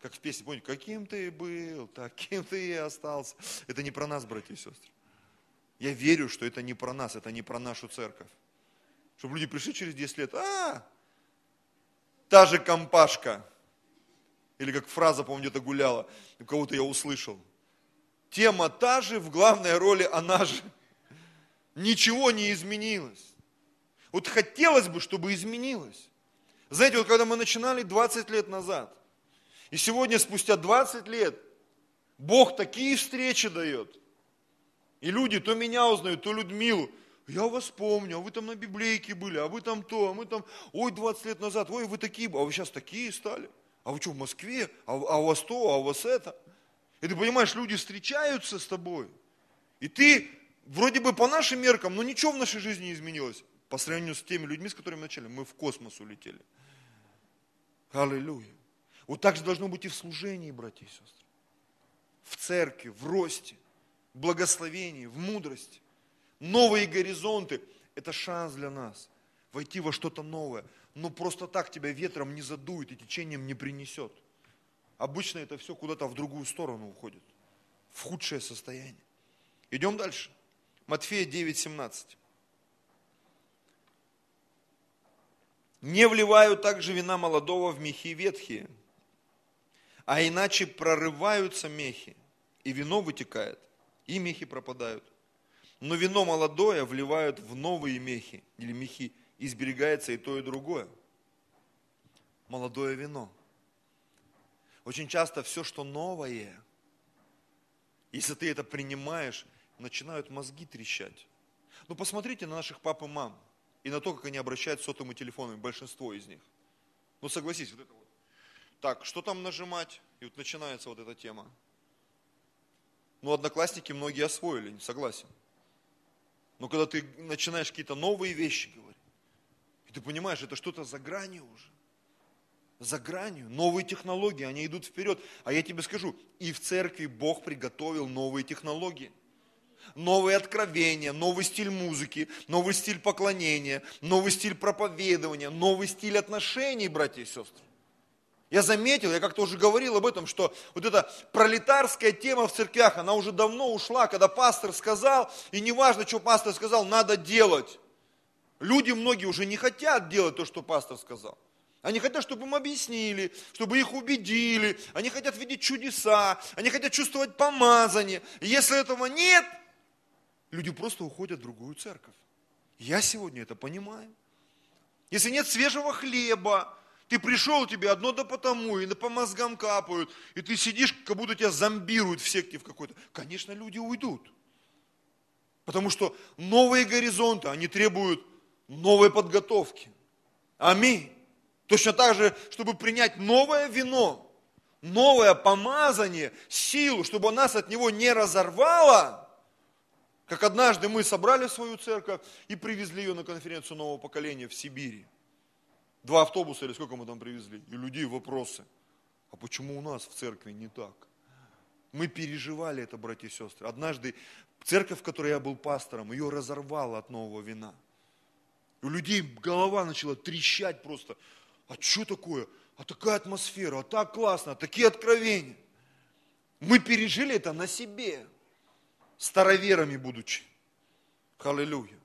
Как в песне, помните, каким ты был, таким ты и остался. Это не про нас, братья и сестры. Я верю, что это не про нас, это не про нашу церковь. Чтобы люди пришли через 10 лет, а, та же компашка. Или как фраза, помню, где-то гуляла, у кого-то я услышал. Тема та же, в главной роли она же. Ничего не изменилось. Вот хотелось бы, чтобы изменилось. Знаете, вот когда мы начинали 20 лет назад, и сегодня, спустя 20 лет, Бог такие встречи дает. И люди то меня узнают, то Людмилу. Я вас помню, а вы там на библейке были, а вы там то, а мы там, ой, 20 лет назад, ой, вы такие, а вы сейчас такие стали. А вы что, в Москве? А, а у вас то, а у вас это? И ты понимаешь, люди встречаются с тобой. И ты, вроде бы по нашим меркам, но ничего в нашей жизни не изменилось. По сравнению с теми людьми, с которыми мы начали, мы в космос улетели. Аллилуйя. Вот так же должно быть и в служении, братья и сестры. В церкви, в росте, в благословении, в мудрости. Новые горизонты – это шанс для нас войти во что-то новое. Но просто так тебя ветром не задует и течением не принесет. Обычно это все куда-то в другую сторону уходит. В худшее состояние. Идем дальше. Матфея 9, 17. Не вливают также вина молодого в мехи ветхие, а иначе прорываются мехи, и вино вытекает, и мехи пропадают. Но вино молодое вливают в новые мехи или мехи, и сберегается и то, и другое. Молодое вино. Очень часто все, что новое, если ты это принимаешь, начинают мозги трещать. Ну посмотрите на наших пап и мам и на то, как они обращаются сотовыми телефонами, большинство из них. Ну согласись, вот это вот. Так, что там нажимать? И вот начинается вот эта тема. Ну, одноклассники многие освоили, не согласен. Но когда ты начинаешь какие-то новые вещи говорить, и ты понимаешь, это что-то за гранью уже. За гранью. Новые технологии, они идут вперед. А я тебе скажу, и в церкви Бог приготовил новые технологии новые откровения, новый стиль музыки, новый стиль поклонения, новый стиль проповедования, новый стиль отношений, братья и сестры. Я заметил, я как-то уже говорил об этом, что вот эта пролетарская тема в церквях, она уже давно ушла, когда пастор сказал, и неважно, что пастор сказал, надо делать. Люди многие уже не хотят делать то, что пастор сказал. Они хотят, чтобы им объяснили, чтобы их убедили. Они хотят видеть чудеса. Они хотят чувствовать помазание. И если этого нет, люди просто уходят в другую церковь. Я сегодня это понимаю. Если нет свежего хлеба, ты пришел, тебе одно да потому, и по мозгам капают, и ты сидишь, как будто тебя зомбируют в секте в какой-то. Конечно, люди уйдут. Потому что новые горизонты, они требуют новой подготовки. Аминь. Точно так же, чтобы принять новое вино, новое помазание, силу, чтобы нас от него не разорвало – как однажды мы собрали свою церковь и привезли ее на конференцию нового поколения в Сибири. Два автобуса или сколько мы там привезли. И людей вопросы. А почему у нас в церкви не так? Мы переживали это, братья и сестры. Однажды церковь, в которой я был пастором, ее разорвало от нового вина. У людей голова начала трещать просто. А что такое? А такая атмосфера, а так классно, а такие откровения. Мы пережили это на себе, староверами будучи. Аллилуйя.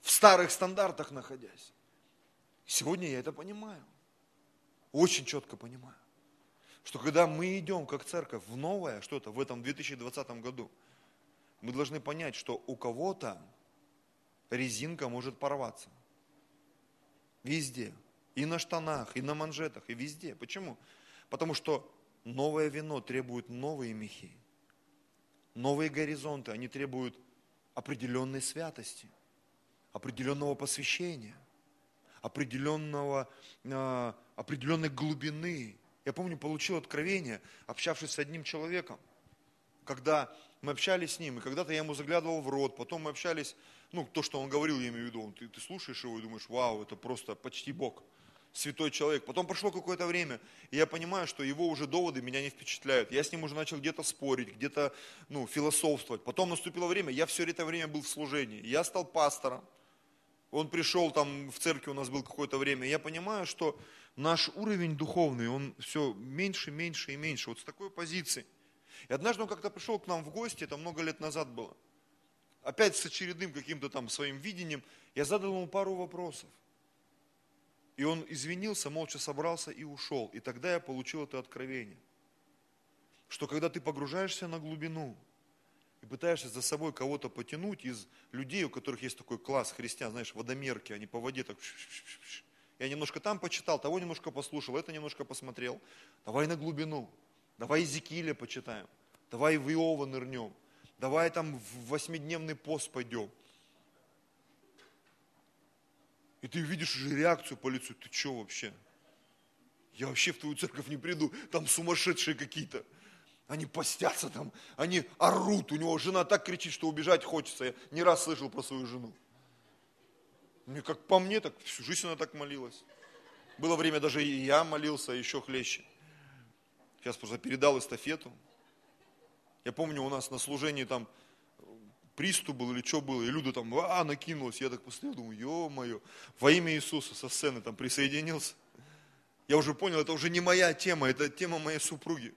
В старых стандартах находясь. Сегодня я это понимаю. Очень четко понимаю. Что когда мы идем как церковь в новое что-то в этом 2020 году, мы должны понять, что у кого-то резинка может порваться. Везде. И на штанах, и на манжетах, и везде. Почему? Потому что новое вино требует новые мехи. Новые горизонты, они требуют определенной святости, определенного посвящения, определенного, э, определенной глубины. Я помню, получил откровение, общавшись с одним человеком, когда мы общались с ним, и когда-то я ему заглядывал в рот, потом мы общались, ну, то, что он говорил, я имею в виду, ты, ты слушаешь его и думаешь, вау, это просто почти Бог святой человек. Потом прошло какое-то время, и я понимаю, что его уже доводы меня не впечатляют. Я с ним уже начал где-то спорить, где-то ну, философствовать. Потом наступило время, я все это время был в служении. Я стал пастором. Он пришел там в церкви, у нас был какое-то время. Я понимаю, что наш уровень духовный, он все меньше, меньше и меньше. Вот с такой позиции. И однажды он как-то пришел к нам в гости, это много лет назад было. Опять с очередным каким-то там своим видением. Я задал ему пару вопросов. И он извинился, молча собрался и ушел. И тогда я получил это откровение. Что когда ты погружаешься на глубину и пытаешься за собой кого-то потянуть из людей, у которых есть такой класс христиан, знаешь, водомерки, они по воде так... Я немножко там почитал, того немножко послушал, это немножко посмотрел. Давай на глубину. Давай Зекиля почитаем. Давай в Иова нырнем. Давай там в восьмидневный пост пойдем. И ты видишь уже реакцию по лицу. Ты что вообще? Я вообще в твою церковь не приду. Там сумасшедшие какие-то. Они постятся там, они орут. У него жена так кричит, что убежать хочется. Я не раз слышал про свою жену. Мне как по мне, так всю жизнь она так молилась. Было время, даже и я молился, еще хлеще. Сейчас просто передал эстафету. Я помню, у нас на служении там приступ был или что было, и Люда там, а, накинулась. Я так посмотрел, думаю, ё-моё, во имя Иисуса со сцены там присоединился. Я уже понял, это уже не моя тема, это тема моей супруги.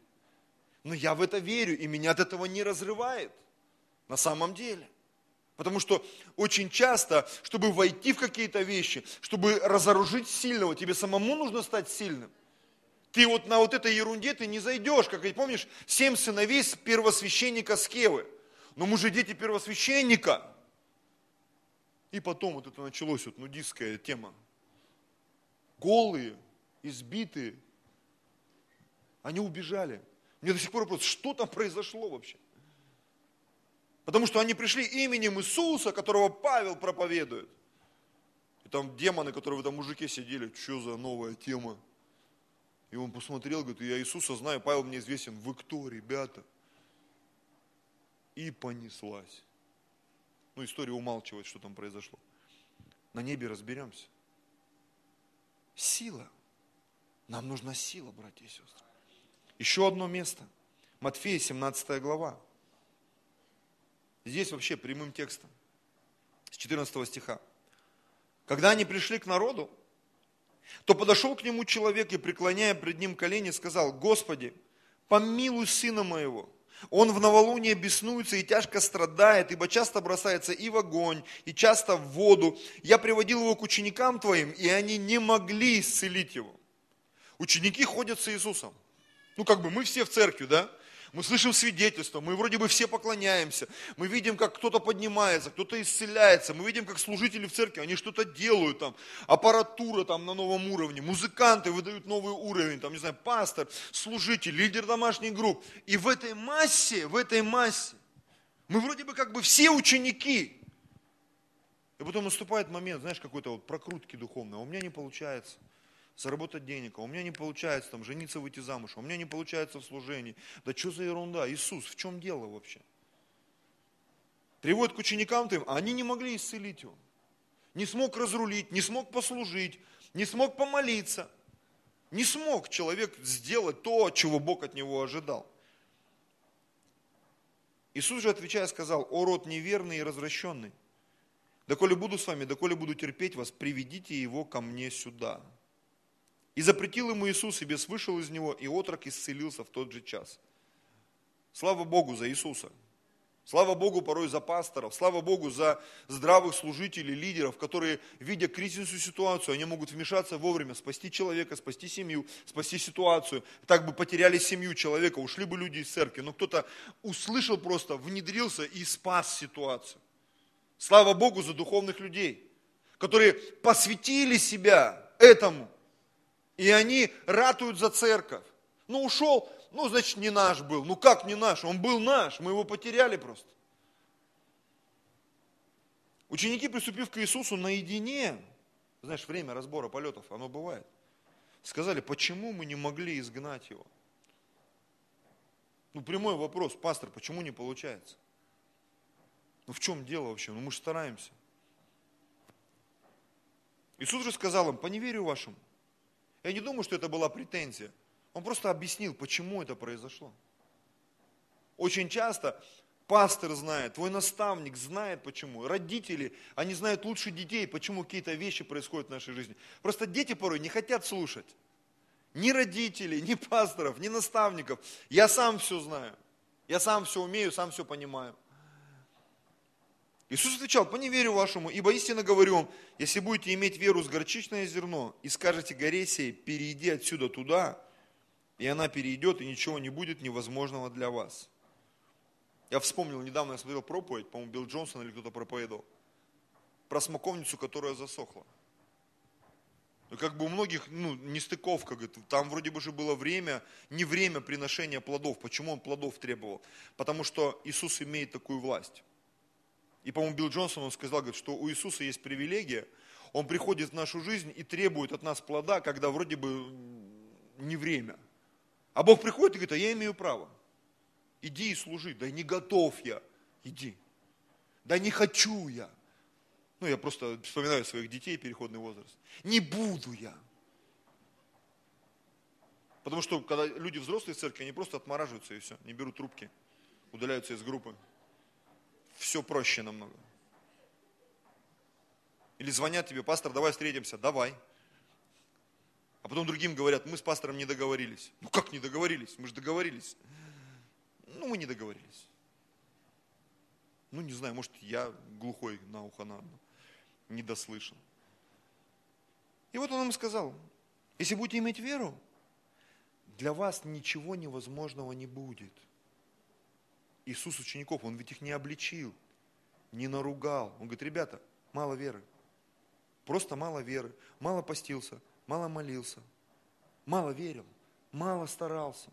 Но я в это верю, и меня от этого не разрывает. На самом деле. Потому что очень часто, чтобы войти в какие-то вещи, чтобы разоружить сильного, тебе самому нужно стать сильным. Ты вот на вот этой ерунде ты не зайдешь, как помнишь, семь сыновей первосвященника Скевы но мы же дети первосвященника. И потом вот это началось, вот нудистская тема. Голые, избитые, они убежали. Мне до сих пор вопрос, что там произошло вообще? Потому что они пришли именем Иисуса, которого Павел проповедует. И там демоны, которые в этом мужике сидели, что за новая тема? И он посмотрел, говорит, я Иисуса знаю, Павел мне известен. Вы кто, ребята? И понеслась. Ну, история умалчивает, что там произошло. На небе разберемся. Сила. Нам нужна сила, братья и сестры. Еще одно место. Матфея, 17 глава. Здесь вообще прямым текстом. С 14 стиха. Когда они пришли к народу, то подошел к нему человек и, преклоняя пред ним колени, сказал, Господи, помилуй сына моего, он в новолуние беснуется и тяжко страдает, ибо часто бросается и в огонь, и часто в воду. Я приводил его к ученикам твоим, и они не могли исцелить его. Ученики ходят с Иисусом. Ну, как бы мы все в церкви, да? Мы слышим свидетельства, мы вроде бы все поклоняемся, мы видим, как кто-то поднимается, кто-то исцеляется, мы видим, как служители в церкви, они что-то делают там, аппаратура там на новом уровне, музыканты выдают новый уровень, там, не знаю, пастор, служитель, лидер домашних групп. И в этой массе, в этой массе, мы вроде бы как бы все ученики. И потом наступает момент, знаешь, какой-то вот прокрутки духовной, а у меня не получается заработать денег, а у меня не получается там жениться, выйти замуж, а у меня не получается в служении. Да что за ерунда? Иисус, в чем дело вообще? Приводят к ученикам твоим, а они не могли исцелить его. Не смог разрулить, не смог послужить, не смог помолиться, Не смог человек сделать то, чего Бог от него ожидал. Иисус же, отвечая, сказал, «О род неверный и развращенный, доколе буду с вами, доколе буду терпеть вас, приведите его ко мне сюда». И запретил ему Иисус, и бес вышел из него, и отрок исцелился в тот же час. Слава Богу за Иисуса. Слава Богу порой за пасторов, слава Богу за здравых служителей, лидеров, которые, видя кризисную ситуацию, они могут вмешаться вовремя, спасти человека, спасти семью, спасти ситуацию. Так бы потеряли семью человека, ушли бы люди из церкви, но кто-то услышал просто, внедрился и спас ситуацию. Слава Богу за духовных людей, которые посвятили себя этому, и они ратуют за церковь. Ну, ушел, ну, значит, не наш был. Ну, как не наш? Он был наш, мы его потеряли просто. Ученики, приступив к Иисусу наедине, знаешь, время разбора полетов, оно бывает, сказали, почему мы не могли изгнать его? Ну, прямой вопрос, пастор, почему не получается? Ну, в чем дело вообще? Ну, мы же стараемся. Иисус же сказал им, по неверию вашему, я не думаю, что это была претензия. Он просто объяснил, почему это произошло. Очень часто пастор знает, твой наставник знает почему. Родители, они знают лучше детей, почему какие-то вещи происходят в нашей жизни. Просто дети порой не хотят слушать. Ни родителей, ни пасторов, ни наставников. Я сам все знаю. Я сам все умею, сам все понимаю. Иисус отвечал, по неверию вашему, ибо истинно говорю вам, если будете иметь веру с горчичное зерно и скажете горе сей, перейди отсюда туда, и она перейдет, и ничего не будет невозможного для вас. Я вспомнил, недавно я смотрел проповедь, по-моему, Билл Джонсон или кто-то проповедовал, про смоковницу, которая засохла. И как бы у многих, ну, нестыковка, говорит, там вроде бы же было время, не время приношения плодов. Почему он плодов требовал? Потому что Иисус имеет такую власть. И, по-моему, Билл Джонсон, он сказал, говорит, что у Иисуса есть привилегия, он приходит в нашу жизнь и требует от нас плода, когда вроде бы не время. А Бог приходит и говорит, а я имею право. Иди и служи. Да не готов я. Иди. Да не хочу я. Ну, я просто вспоминаю своих детей, переходный возраст. Не буду я. Потому что, когда люди взрослые в церкви, они просто отмораживаются и все, не берут трубки, удаляются из группы все проще намного. Или звонят тебе, пастор, давай встретимся, давай. А потом другим говорят, мы с пастором не договорились. Ну как не договорились? Мы же договорились. Ну мы не договорились. Ну не знаю, может я глухой на ухо на не дослышал. И вот он им сказал, если будете иметь веру, для вас ничего невозможного не будет. Иисус учеников, Он ведь их не обличил, не наругал. Он говорит, ребята, мало веры. Просто мало веры. Мало постился, мало молился, мало верил, мало старался.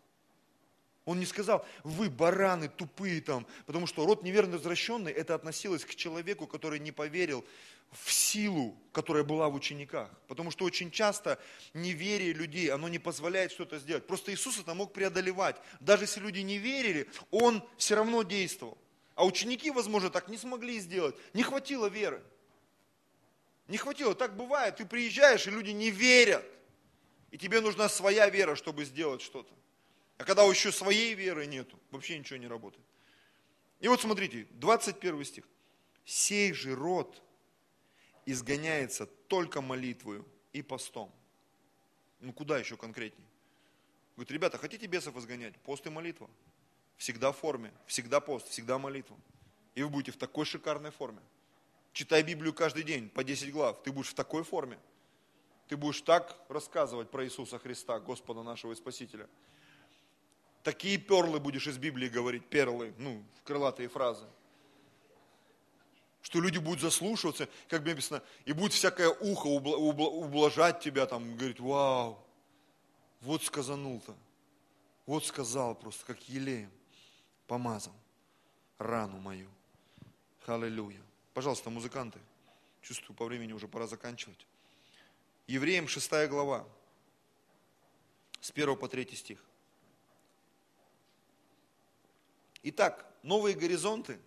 Он не сказал, вы бараны тупые там, потому что род неверно возвращенный, это относилось к человеку, который не поверил в силу, которая была в учениках. Потому что очень часто неверие людей, оно не позволяет что-то сделать. Просто Иисус это мог преодолевать. Даже если люди не верили, Он все равно действовал. А ученики, возможно, так не смогли сделать. Не хватило веры. Не хватило. Так бывает. Ты приезжаешь, и люди не верят. И тебе нужна своя вера, чтобы сделать что-то. А когда еще своей веры нету, вообще ничего не работает. И вот смотрите, 21 стих. Сей же род изгоняется только молитвою и постом. Ну куда еще конкретнее? Говорит, ребята, хотите бесов изгонять? Пост и молитва. Всегда в форме, всегда пост, всегда молитва. И вы будете в такой шикарной форме. Читай Библию каждый день, по 10 глав. Ты будешь в такой форме. Ты будешь так рассказывать про Иисуса Христа, Господа нашего и Спасителя – Такие перлы будешь из Библии говорить, перлы, ну, крылатые фразы. Что люди будут заслушиваться, как бы написано, и будет всякое ухо ублажать тебя, там, говорить, вау, вот сказанул-то, вот сказал просто, как елеем помазал рану мою. Аллилуйя. Пожалуйста, музыканты, чувствую, по времени уже пора заканчивать. Евреям 6 глава, с 1 по 3 стих. Итак, новые горизонты,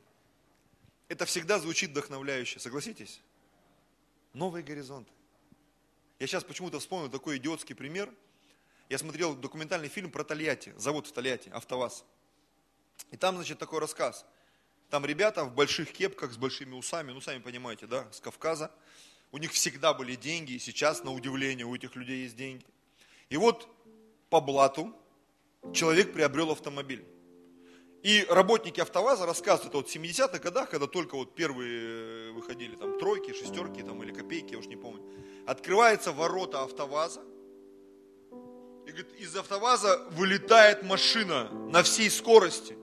это всегда звучит вдохновляюще, согласитесь? Новые горизонты. Я сейчас почему-то вспомнил такой идиотский пример. Я смотрел документальный фильм про Тольятти, завод в Тольятти, АвтоВАЗ. И там, значит, такой рассказ. Там ребята в больших кепках с большими усами, ну, сами понимаете, да, с Кавказа. У них всегда были деньги, и сейчас, на удивление, у этих людей есть деньги. И вот по блату человек приобрел автомобиль. И работники АвтоВАЗа рассказывают, это вот в 70-х годах, когда только вот первые э, выходили там тройки, шестерки там, или копейки, я уж не помню. Открываются ворота АвтоВАЗа, и говорит, из АвтоВАЗа вылетает машина на всей скорости.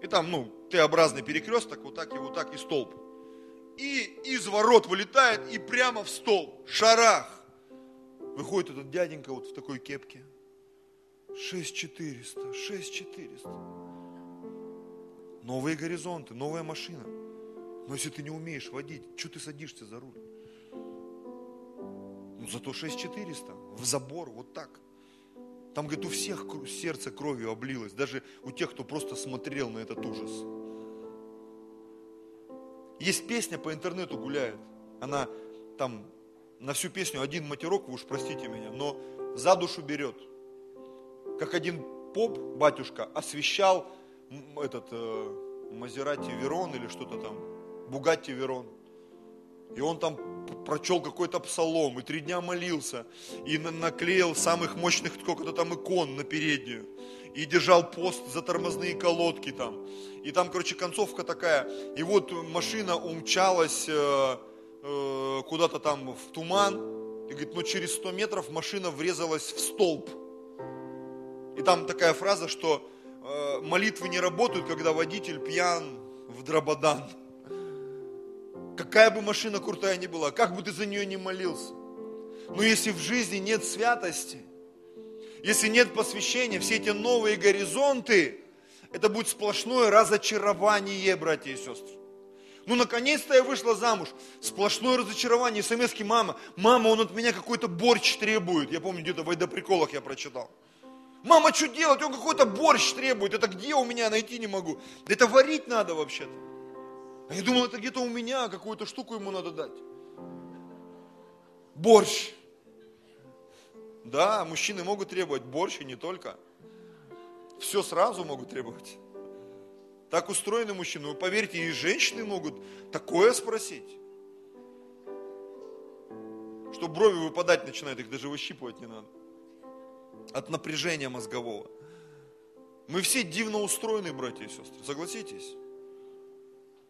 И там, ну, Т-образный перекресток, вот так и вот так и столб. И из ворот вылетает и прямо в столб, шарах. Выходит этот дяденька вот в такой кепке. 6400, 6400. Новые горизонты, новая машина. Но если ты не умеешь водить, что ты садишься за руль? Ну, зато 6400, в забор, вот так. Там, говорит, у всех сердце кровью облилось, даже у тех, кто просто смотрел на этот ужас. Есть песня по интернету гуляет. Она там на всю песню один матерок, вы уж простите меня, но за душу берет как один поп, батюшка, освещал этот э, Мазерати Верон или что-то там, Бугатти Верон. И он там прочел какой-то псалом, и три дня молился, и наклеил самых мощных сколько-то там икон на переднюю, и держал пост за тормозные колодки там. И там, короче, концовка такая, и вот машина умчалась э, э, куда-то там в туман, и говорит, ну через 100 метров машина врезалась в столб. И там такая фраза, что э, молитвы не работают, когда водитель пьян в дрободан. Какая бы машина крутая ни была, как бы ты за нее не молился. Но если в жизни нет святости, если нет посвящения, все эти новые горизонты, это будет сплошное разочарование, братья и сестры. Ну, наконец-то я вышла замуж. Сплошное разочарование. смс мама. Мама, он от меня какой-то борщ требует. Я помню, где-то в Айдаприколах я прочитал. Мама, что делать? Он какой-то борщ требует. Это где у меня найти не могу? Да это варить надо вообще-то. А я думал, это где-то у меня, какую-то штуку ему надо дать. Борщ. Да, мужчины могут требовать борщ и не только. Все сразу могут требовать. Так устроены мужчины. Вы поверьте, и женщины могут такое спросить. Что брови выпадать начинают, их даже выщипывать не надо от напряжения мозгового. Мы все дивно устроены, братья и сестры, согласитесь?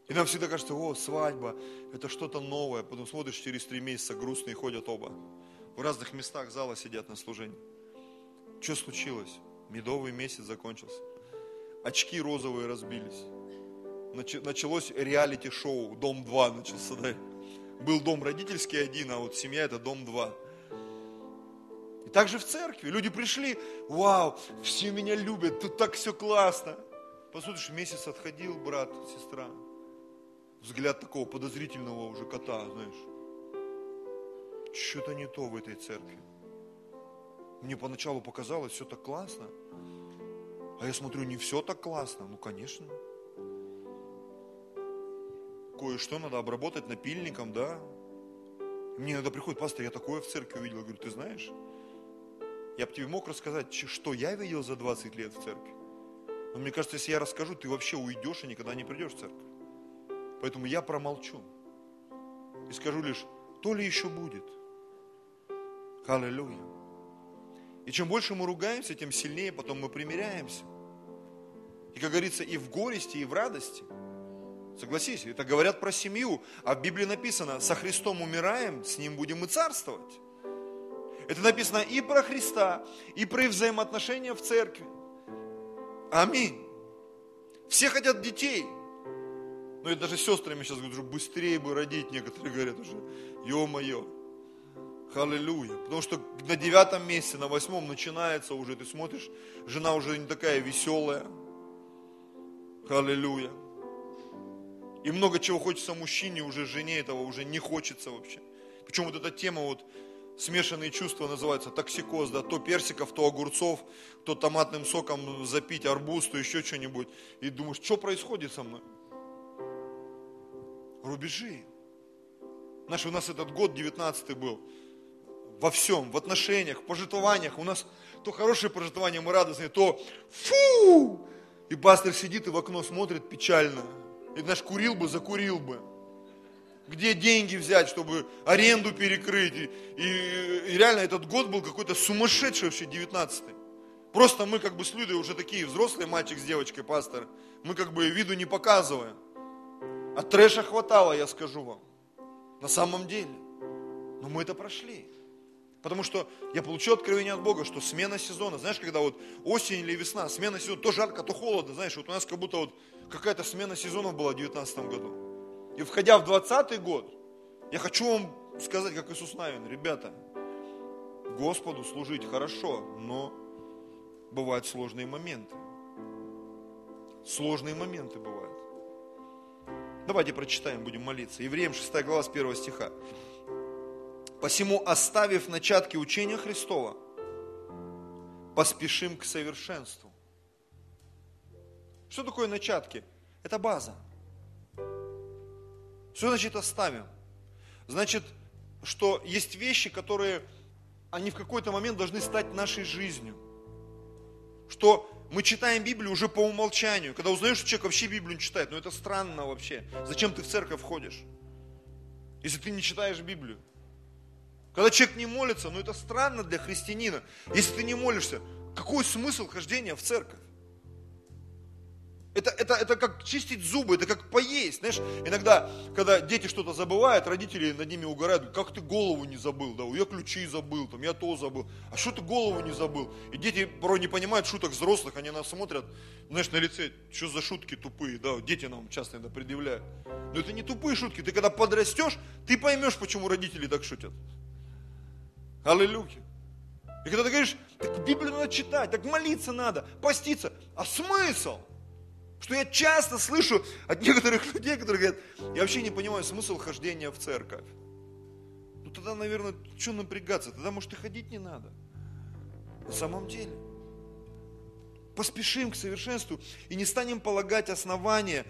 И нам всегда кажется, о, свадьба, это что-то новое. Потом смотришь, через три месяца грустные ходят оба. В разных местах зала сидят на служении. Что случилось? Медовый месяц закончился. Очки розовые разбились. Началось реалити-шоу, дом 2 начался, да? Был дом родительский один, а вот семья это дом 2. И также в церкви. Люди пришли, вау, все меня любят, тут так все классно. Посмотришь, месяц отходил брат, сестра. Взгляд такого подозрительного уже кота, знаешь. Что-то не то в этой церкви. Мне поначалу показалось, все так классно. А я смотрю, не все так классно. Ну, конечно. Кое-что надо обработать напильником, да. Мне иногда приходит, пастор, я такое в церкви увидел. Я говорю, ты знаешь, я бы тебе мог рассказать, что я видел за 20 лет в церкви. Но мне кажется, если я расскажу, ты вообще уйдешь и никогда не придешь в церковь. Поэтому я промолчу. И скажу лишь, то ли еще будет. Аллилуйя. И чем больше мы ругаемся, тем сильнее потом мы примиряемся. И, как говорится, и в горести, и в радости. Согласись, это говорят про семью. А в Библии написано, со Христом умираем, с Ним будем и царствовать. Это написано и про Христа, и про взаимоотношения в церкви. Аминь. Все хотят детей. Но это даже сестрами сейчас говорят, что быстрее бы родить, некоторые говорят уже. Ё-моё. Аллилуйя. Потому что на девятом месяце, на восьмом начинается уже, ты смотришь, жена уже не такая веселая. Аллилуйя. И много чего хочется мужчине, уже жене этого уже не хочется вообще. Причем вот эта тема вот смешанные чувства называются, токсикоз, да, то персиков, то огурцов, то томатным соком запить арбуз, то еще что-нибудь. И думаешь, что происходит со мной? Рубежи. Знаешь, у нас этот год 19 был, во всем, в отношениях, в пожитованиях. У нас то хорошие пожитования, мы радостные, то фу! И пастор сидит и в окно смотрит печально. И наш курил бы, закурил бы. Где деньги взять, чтобы аренду перекрыть? И, и, и реально этот год был какой-то сумасшедший вообще, 19-й. Просто мы как бы с Людой уже такие взрослые, мальчик с девочкой, пастор. Мы как бы виду не показываем. А трэша хватало, я скажу вам. На самом деле. Но мы это прошли. Потому что я получил откровение от Бога, что смена сезона, знаешь, когда вот осень или весна, смена сезона, то жарко, то холодно, знаешь, вот у нас как будто вот какая-то смена сезонов была в 2019 году. И входя в 2020 год, я хочу вам сказать, как Иисус Навин, ребята, Господу служить хорошо, но бывают сложные моменты. Сложные моменты бывают. Давайте прочитаем, будем молиться. Евреям 6 глава с 1 стиха. Посему, оставив начатки учения Христова, поспешим к совершенству. Что такое начатки? Это база. Что значит оставим? Значит, что есть вещи, которые, они в какой-то момент должны стать нашей жизнью. Что мы читаем Библию уже по умолчанию. Когда узнаешь, что человек вообще Библию не читает, ну это странно вообще. Зачем ты в церковь входишь, если ты не читаешь Библию? Когда человек не молится, ну это странно для христианина. Если ты не молишься, какой смысл хождения в церковь? Это, это, это как чистить зубы, это как поесть. Знаешь, иногда, когда дети что-то забывают, родители над ними угорают, как ты голову не забыл, да, я ключи забыл, там, я то забыл, а что ты голову не забыл? И дети порой не понимают шуток взрослых, они нас смотрят, знаешь, на лице, что за шутки тупые, да, дети нам часто это предъявляют. Но это не тупые шутки, ты когда подрастешь, ты поймешь, почему родители так шутят. Аллилуйя. И когда ты говоришь, так Библию надо читать, так молиться надо, поститься. А смысл? Что я часто слышу от некоторых людей, которые говорят, я вообще не понимаю смысл хождения в церковь. Ну тогда, наверное, что напрягаться? Тогда, может, и ходить не надо. На самом деле. Поспешим к совершенству и не станем полагать основания.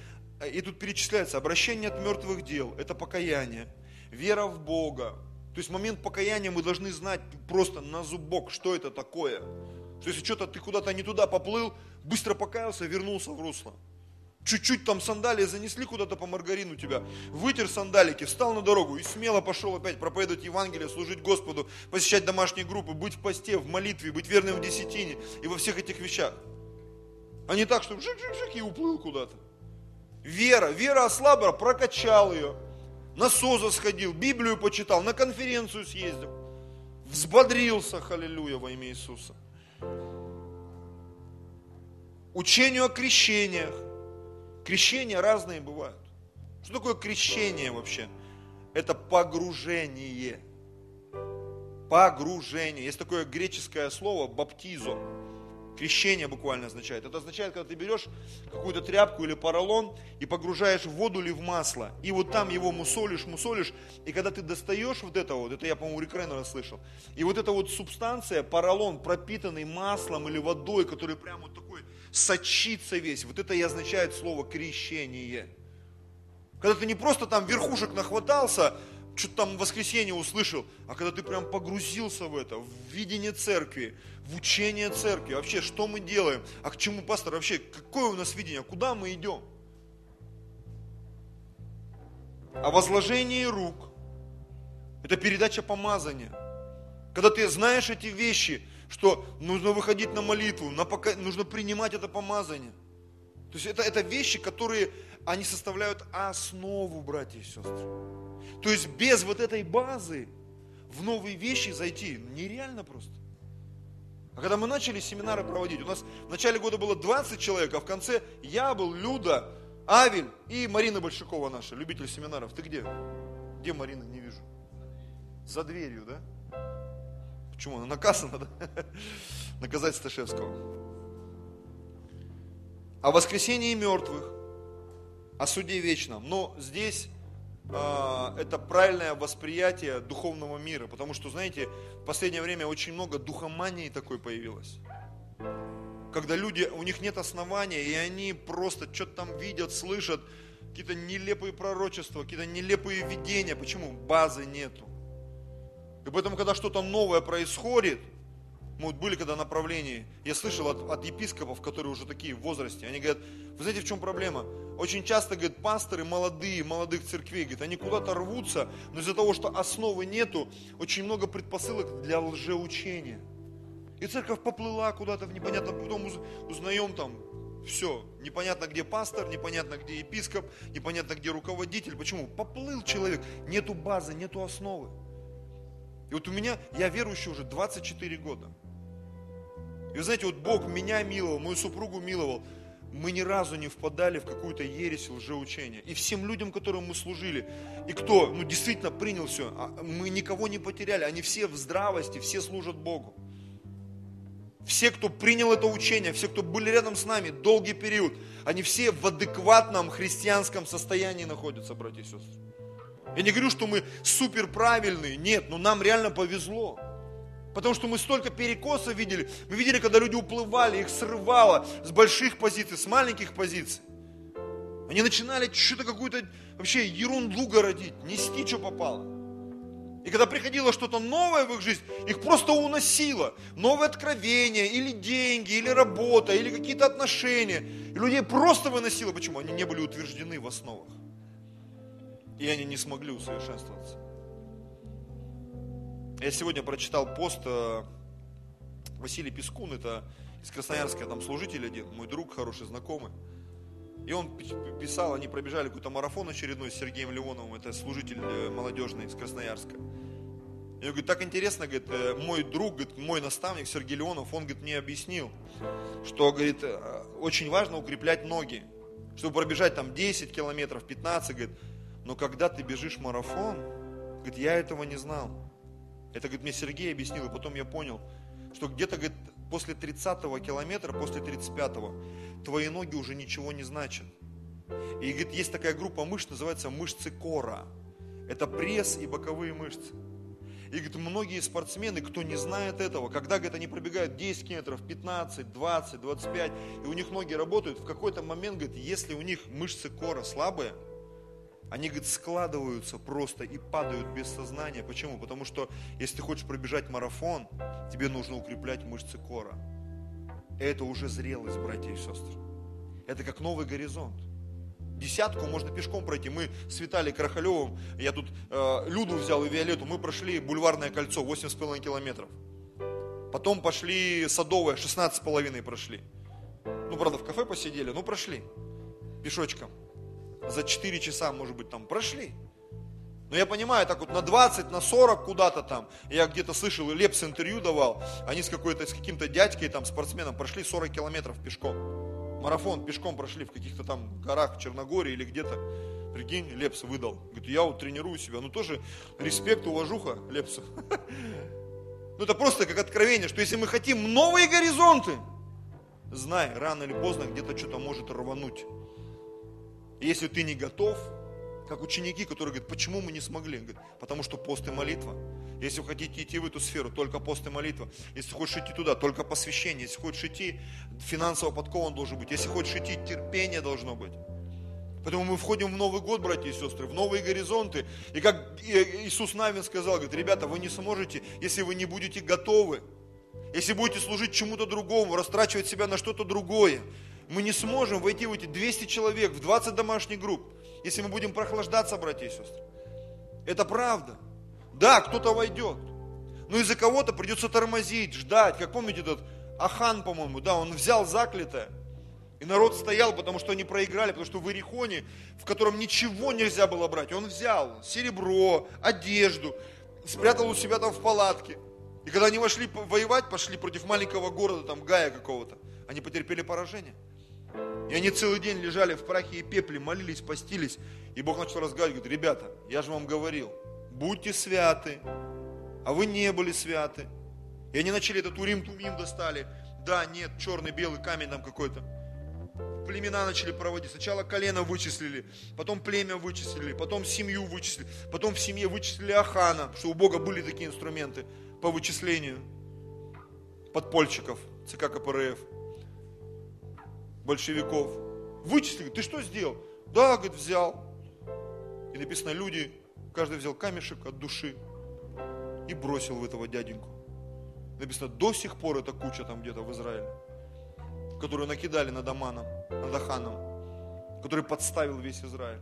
И тут перечисляется обращение от мертвых дел, это покаяние, вера в Бога, то есть момент покаяния мы должны знать просто на зубок, что это такое. Что если что-то ты куда-то не туда поплыл, быстро покаялся, вернулся в русло. Чуть-чуть там сандалии занесли куда-то по маргарину тебя, вытер сандалики, встал на дорогу и смело пошел опять проповедовать Евангелие, служить Господу, посещать домашние группы, быть в посте, в молитве, быть верным в десятине и во всех этих вещах. А не так, что жик-жик-жик и уплыл куда-то. Вера, вера ослабла, прокачал ее – на СОЗа сходил, Библию почитал, на конференцию съездил. Взбодрился, халилюя, во имя Иисуса. Учению о крещениях. Крещения разные бывают. Что такое крещение вообще? Это погружение. Погружение. Есть такое греческое слово баптизо Крещение буквально означает. Это означает, когда ты берешь какую-то тряпку или поролон и погружаешь в воду или в масло, и вот там его мусолишь, мусолишь, и когда ты достаешь вот это вот, это я, по-моему, у Рекренера слышал, и вот эта вот субстанция, поролон, пропитанный маслом или водой, который прям вот такой сочится весь, вот это и означает слово крещение. Когда ты не просто там верхушек нахватался, что-то там в воскресенье услышал, а когда ты прям погрузился в это, в видение церкви, в учение церкви, вообще, что мы делаем, а к чему, пастор, вообще, какое у нас видение, куда мы идем? А возложение рук – это передача помазания. Когда ты знаешь эти вещи, что нужно выходить на молитву, на пока... нужно принимать это помазание. То есть это, это вещи, которые, они составляют основу, братья и сестры. То есть без вот этой базы в новые вещи зайти нереально просто. А когда мы начали семинары проводить, у нас в начале года было 20 человек, а в конце я был, Люда, Авель и Марина Большакова наша, любитель семинаров. Ты где? Где Марина? Не вижу. За дверью, да? Почему? Она наказана, да? Наказать Сташевского. О воскресении мертвых, о суде вечном. Но здесь а, это правильное восприятие духовного мира. Потому что, знаете, в последнее время очень много духомании такой появилось. Когда люди, у них нет основания, и они просто что-то там видят, слышат, какие-то нелепые пророчества, какие-то нелепые видения. Почему? Базы нету. И поэтому, когда что-то новое происходит, мы вот были когда направлении, я слышал от, от епископов, которые уже такие в возрасте, они говорят, вы знаете, в чем проблема? Очень часто, говорят, пасторы молодые, молодых церквей, говорят, они куда-то рвутся, но из-за того, что основы нету, очень много предпосылок для лжеучения. И церковь поплыла куда-то в непонятно, потом узнаем там, все, непонятно где пастор, непонятно где епископ, непонятно где руководитель. Почему? Поплыл человек, нету базы, нету основы. И вот у меня, я верующий уже 24 года. И вы знаете, вот Бог меня миловал, мою супругу миловал. Мы ни разу не впадали в какую-то ересь лжеучения. И всем людям, которым мы служили, и кто ну, действительно принял все, а мы никого не потеряли. Они все в здравости, все служат Богу. Все, кто принял это учение, все, кто были рядом с нами долгий период, они все в адекватном христианском состоянии находятся, братья и сестры. Я не говорю, что мы супер правильные, нет, но нам реально повезло. Потому что мы столько перекосов видели. Мы видели, когда люди уплывали, их срывало с больших позиций, с маленьких позиций. Они начинали что-то какую-то вообще ерунду городить, нести, что попало. И когда приходило что-то новое в их жизнь, их просто уносило. Новое откровение, или деньги, или работа, или какие-то отношения. И людей просто выносило. Почему? Они не были утверждены в основах. И они не смогли усовершенствоваться. Я сегодня прочитал пост э, Василий Пескун, это из Красноярска, там служитель один, мой друг, хороший знакомый. И он писал, они пробежали какой-то марафон очередной с Сергеем Леоновым, это служитель э, молодежный из Красноярска. И он говорит, так интересно, говорит, э, мой друг, говорит, мой наставник Сергей Леонов, он, говорит, мне объяснил, что, говорит, очень важно укреплять ноги, чтобы пробежать там 10 километров, 15, говорит, но когда ты бежишь марафон, говорит, я этого не знал. Это, говорит, мне Сергей объяснил, и потом я понял, что где-то, говорит, после 30-го километра, после 35-го, твои ноги уже ничего не значат. И, говорит, есть такая группа мышц, называется мышцы кора. Это пресс и боковые мышцы. И, говорит, многие спортсмены, кто не знает этого, когда, говорит, они пробегают 10 километров, 15, 20, 25, и у них ноги работают, в какой-то момент, говорит, если у них мышцы кора слабые, они, говорит, складываются просто и падают без сознания. Почему? Потому что если ты хочешь пробежать марафон, тебе нужно укреплять мышцы кора. Это уже зрелость, братья и сестры. Это как новый горизонт. Десятку можно пешком пройти. Мы с Виталием Крахалевым, я тут э, Люду взял и Виолетту, мы прошли бульварное кольцо, 8,5 километров. Потом пошли Садовое, 16,5 прошли. Ну, правда, в кафе посидели, но прошли пешочком за 4 часа, может быть, там прошли. Но я понимаю, так вот на 20, на 40 куда-то там, я где-то слышал, и Лепс интервью давал, они с какой-то, с каким-то дядькой, там, спортсменом, прошли 40 километров пешком. Марафон пешком прошли в каких-то там горах в Черногории или где-то. Прикинь, Лепс выдал. Говорит, я вот тренирую себя. Ну тоже респект, уважуха Лепсу. Ну это просто как откровение, что если мы хотим новые горизонты, знай, рано или поздно где-то что-то может рвануть. Если ты не готов, как ученики, которые говорят, почему мы не смогли? Говорят, потому что пост и молитва. Если вы хотите идти в эту сферу, только пост и молитва. Если хочешь идти туда, только посвящение. Если хочешь идти, финансово подкован должен быть. Если хочешь идти, терпение должно быть. Поэтому мы входим в Новый год, братья и сестры, в новые горизонты. И как Иисус Навин сказал, говорит, ребята, вы не сможете, если вы не будете готовы. Если будете служить чему-то другому, растрачивать себя на что-то другое, мы не сможем войти в эти 200 человек, в 20 домашних групп, если мы будем прохлаждаться, братья и сестры. Это правда. Да, кто-то войдет. Но из-за кого-то придется тормозить, ждать. Как помните этот Ахан, по-моему, да, он взял заклятое. И народ стоял, потому что они проиграли, потому что в Ирихоне, в котором ничего нельзя было брать, он взял серебро, одежду, спрятал у себя там в палатке. И когда они вошли воевать, пошли против маленького города, там Гая какого-то, они потерпели поражение. И они целый день лежали в прахе и пепле, молились, постились. И Бог начал разговаривать, говорит, ребята, я же вам говорил, будьте святы, а вы не были святы. И они начали этот урим тумим достали. Да, нет, черный, белый камень там какой-то. Племена начали проводить. Сначала колено вычислили, потом племя вычислили, потом семью вычислили, потом в семье вычислили Ахана, что у Бога были такие инструменты по вычислению подпольщиков ЦК КПРФ большевиков. Вычислили, ты что сделал? Да, говорит, взял. И написано, люди, каждый взял камешек от души. и бросил в этого дяденьку. Написано, до сих пор эта куча там где-то в Израиле, которую накидали над Аманом, над Аханом, который подставил весь Израиль.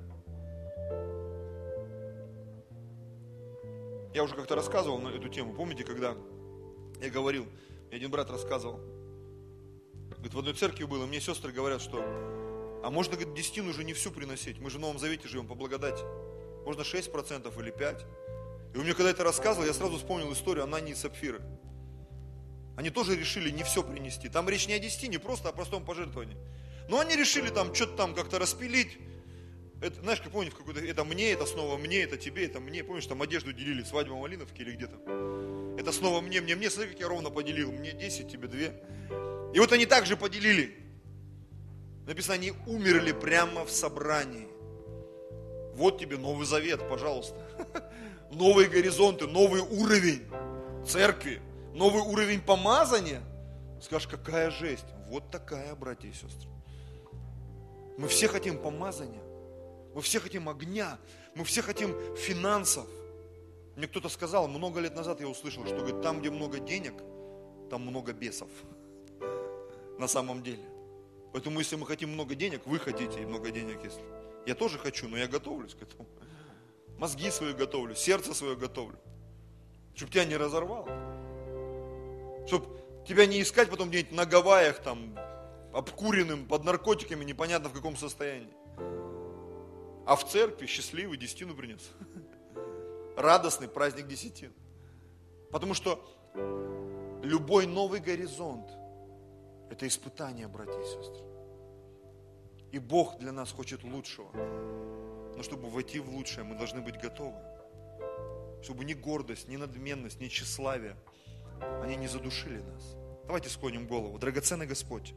Я уже как-то рассказывал на эту тему. Помните, когда я говорил, мне один брат рассказывал, говорит, в одной церкви было, мне сестры говорят, что, а можно, говорит, десятину уже не всю приносить, мы же в Новом Завете живем по благодати. Можно 6% или 5%. И он мне когда это рассказывал, я сразу вспомнил историю Анании и Сапфиры. Они тоже решили не все принести. Там речь не о десятине, просто о простом пожертвовании. Но они решили там что-то там как-то распилить, это, знаешь, как помню, в какой-то, это мне, это снова мне, это тебе, это мне. Помнишь, там одежду делили, свадьба в Малиновке или где-то. Это снова мне, мне, мне, смотри, как я ровно поделил. Мне 10, тебе 2. И вот они также поделили. Написано, они умерли прямо в собрании. Вот тебе Новый Завет, пожалуйста. Новые горизонты, новый уровень церкви, новый уровень помазания. Скажешь, какая жесть. Вот такая, братья и сестры. Мы все хотим помазания. Мы все хотим огня, мы все хотим финансов. Мне кто-то сказал, много лет назад я услышал, что говорит, там, где много денег, там много бесов. На самом деле. Поэтому, если мы хотим много денег, вы хотите много денег, если. Я тоже хочу, но я готовлюсь к этому. Мозги свои готовлю, сердце свое готовлю. Чтобы тебя не разорвало. Чтобы тебя не искать потом где-нибудь на Гавайях, там, обкуренным, под наркотиками, непонятно в каком состоянии. А в церкви счастливый десятину принес. Радостный праздник десятин. Потому что любой новый горизонт – это испытание, братья и сестры. И Бог для нас хочет лучшего. Но чтобы войти в лучшее, мы должны быть готовы. Чтобы ни гордость, ни надменность, ни тщеславие, они не задушили нас. Давайте склоним голову. Драгоценный Господь,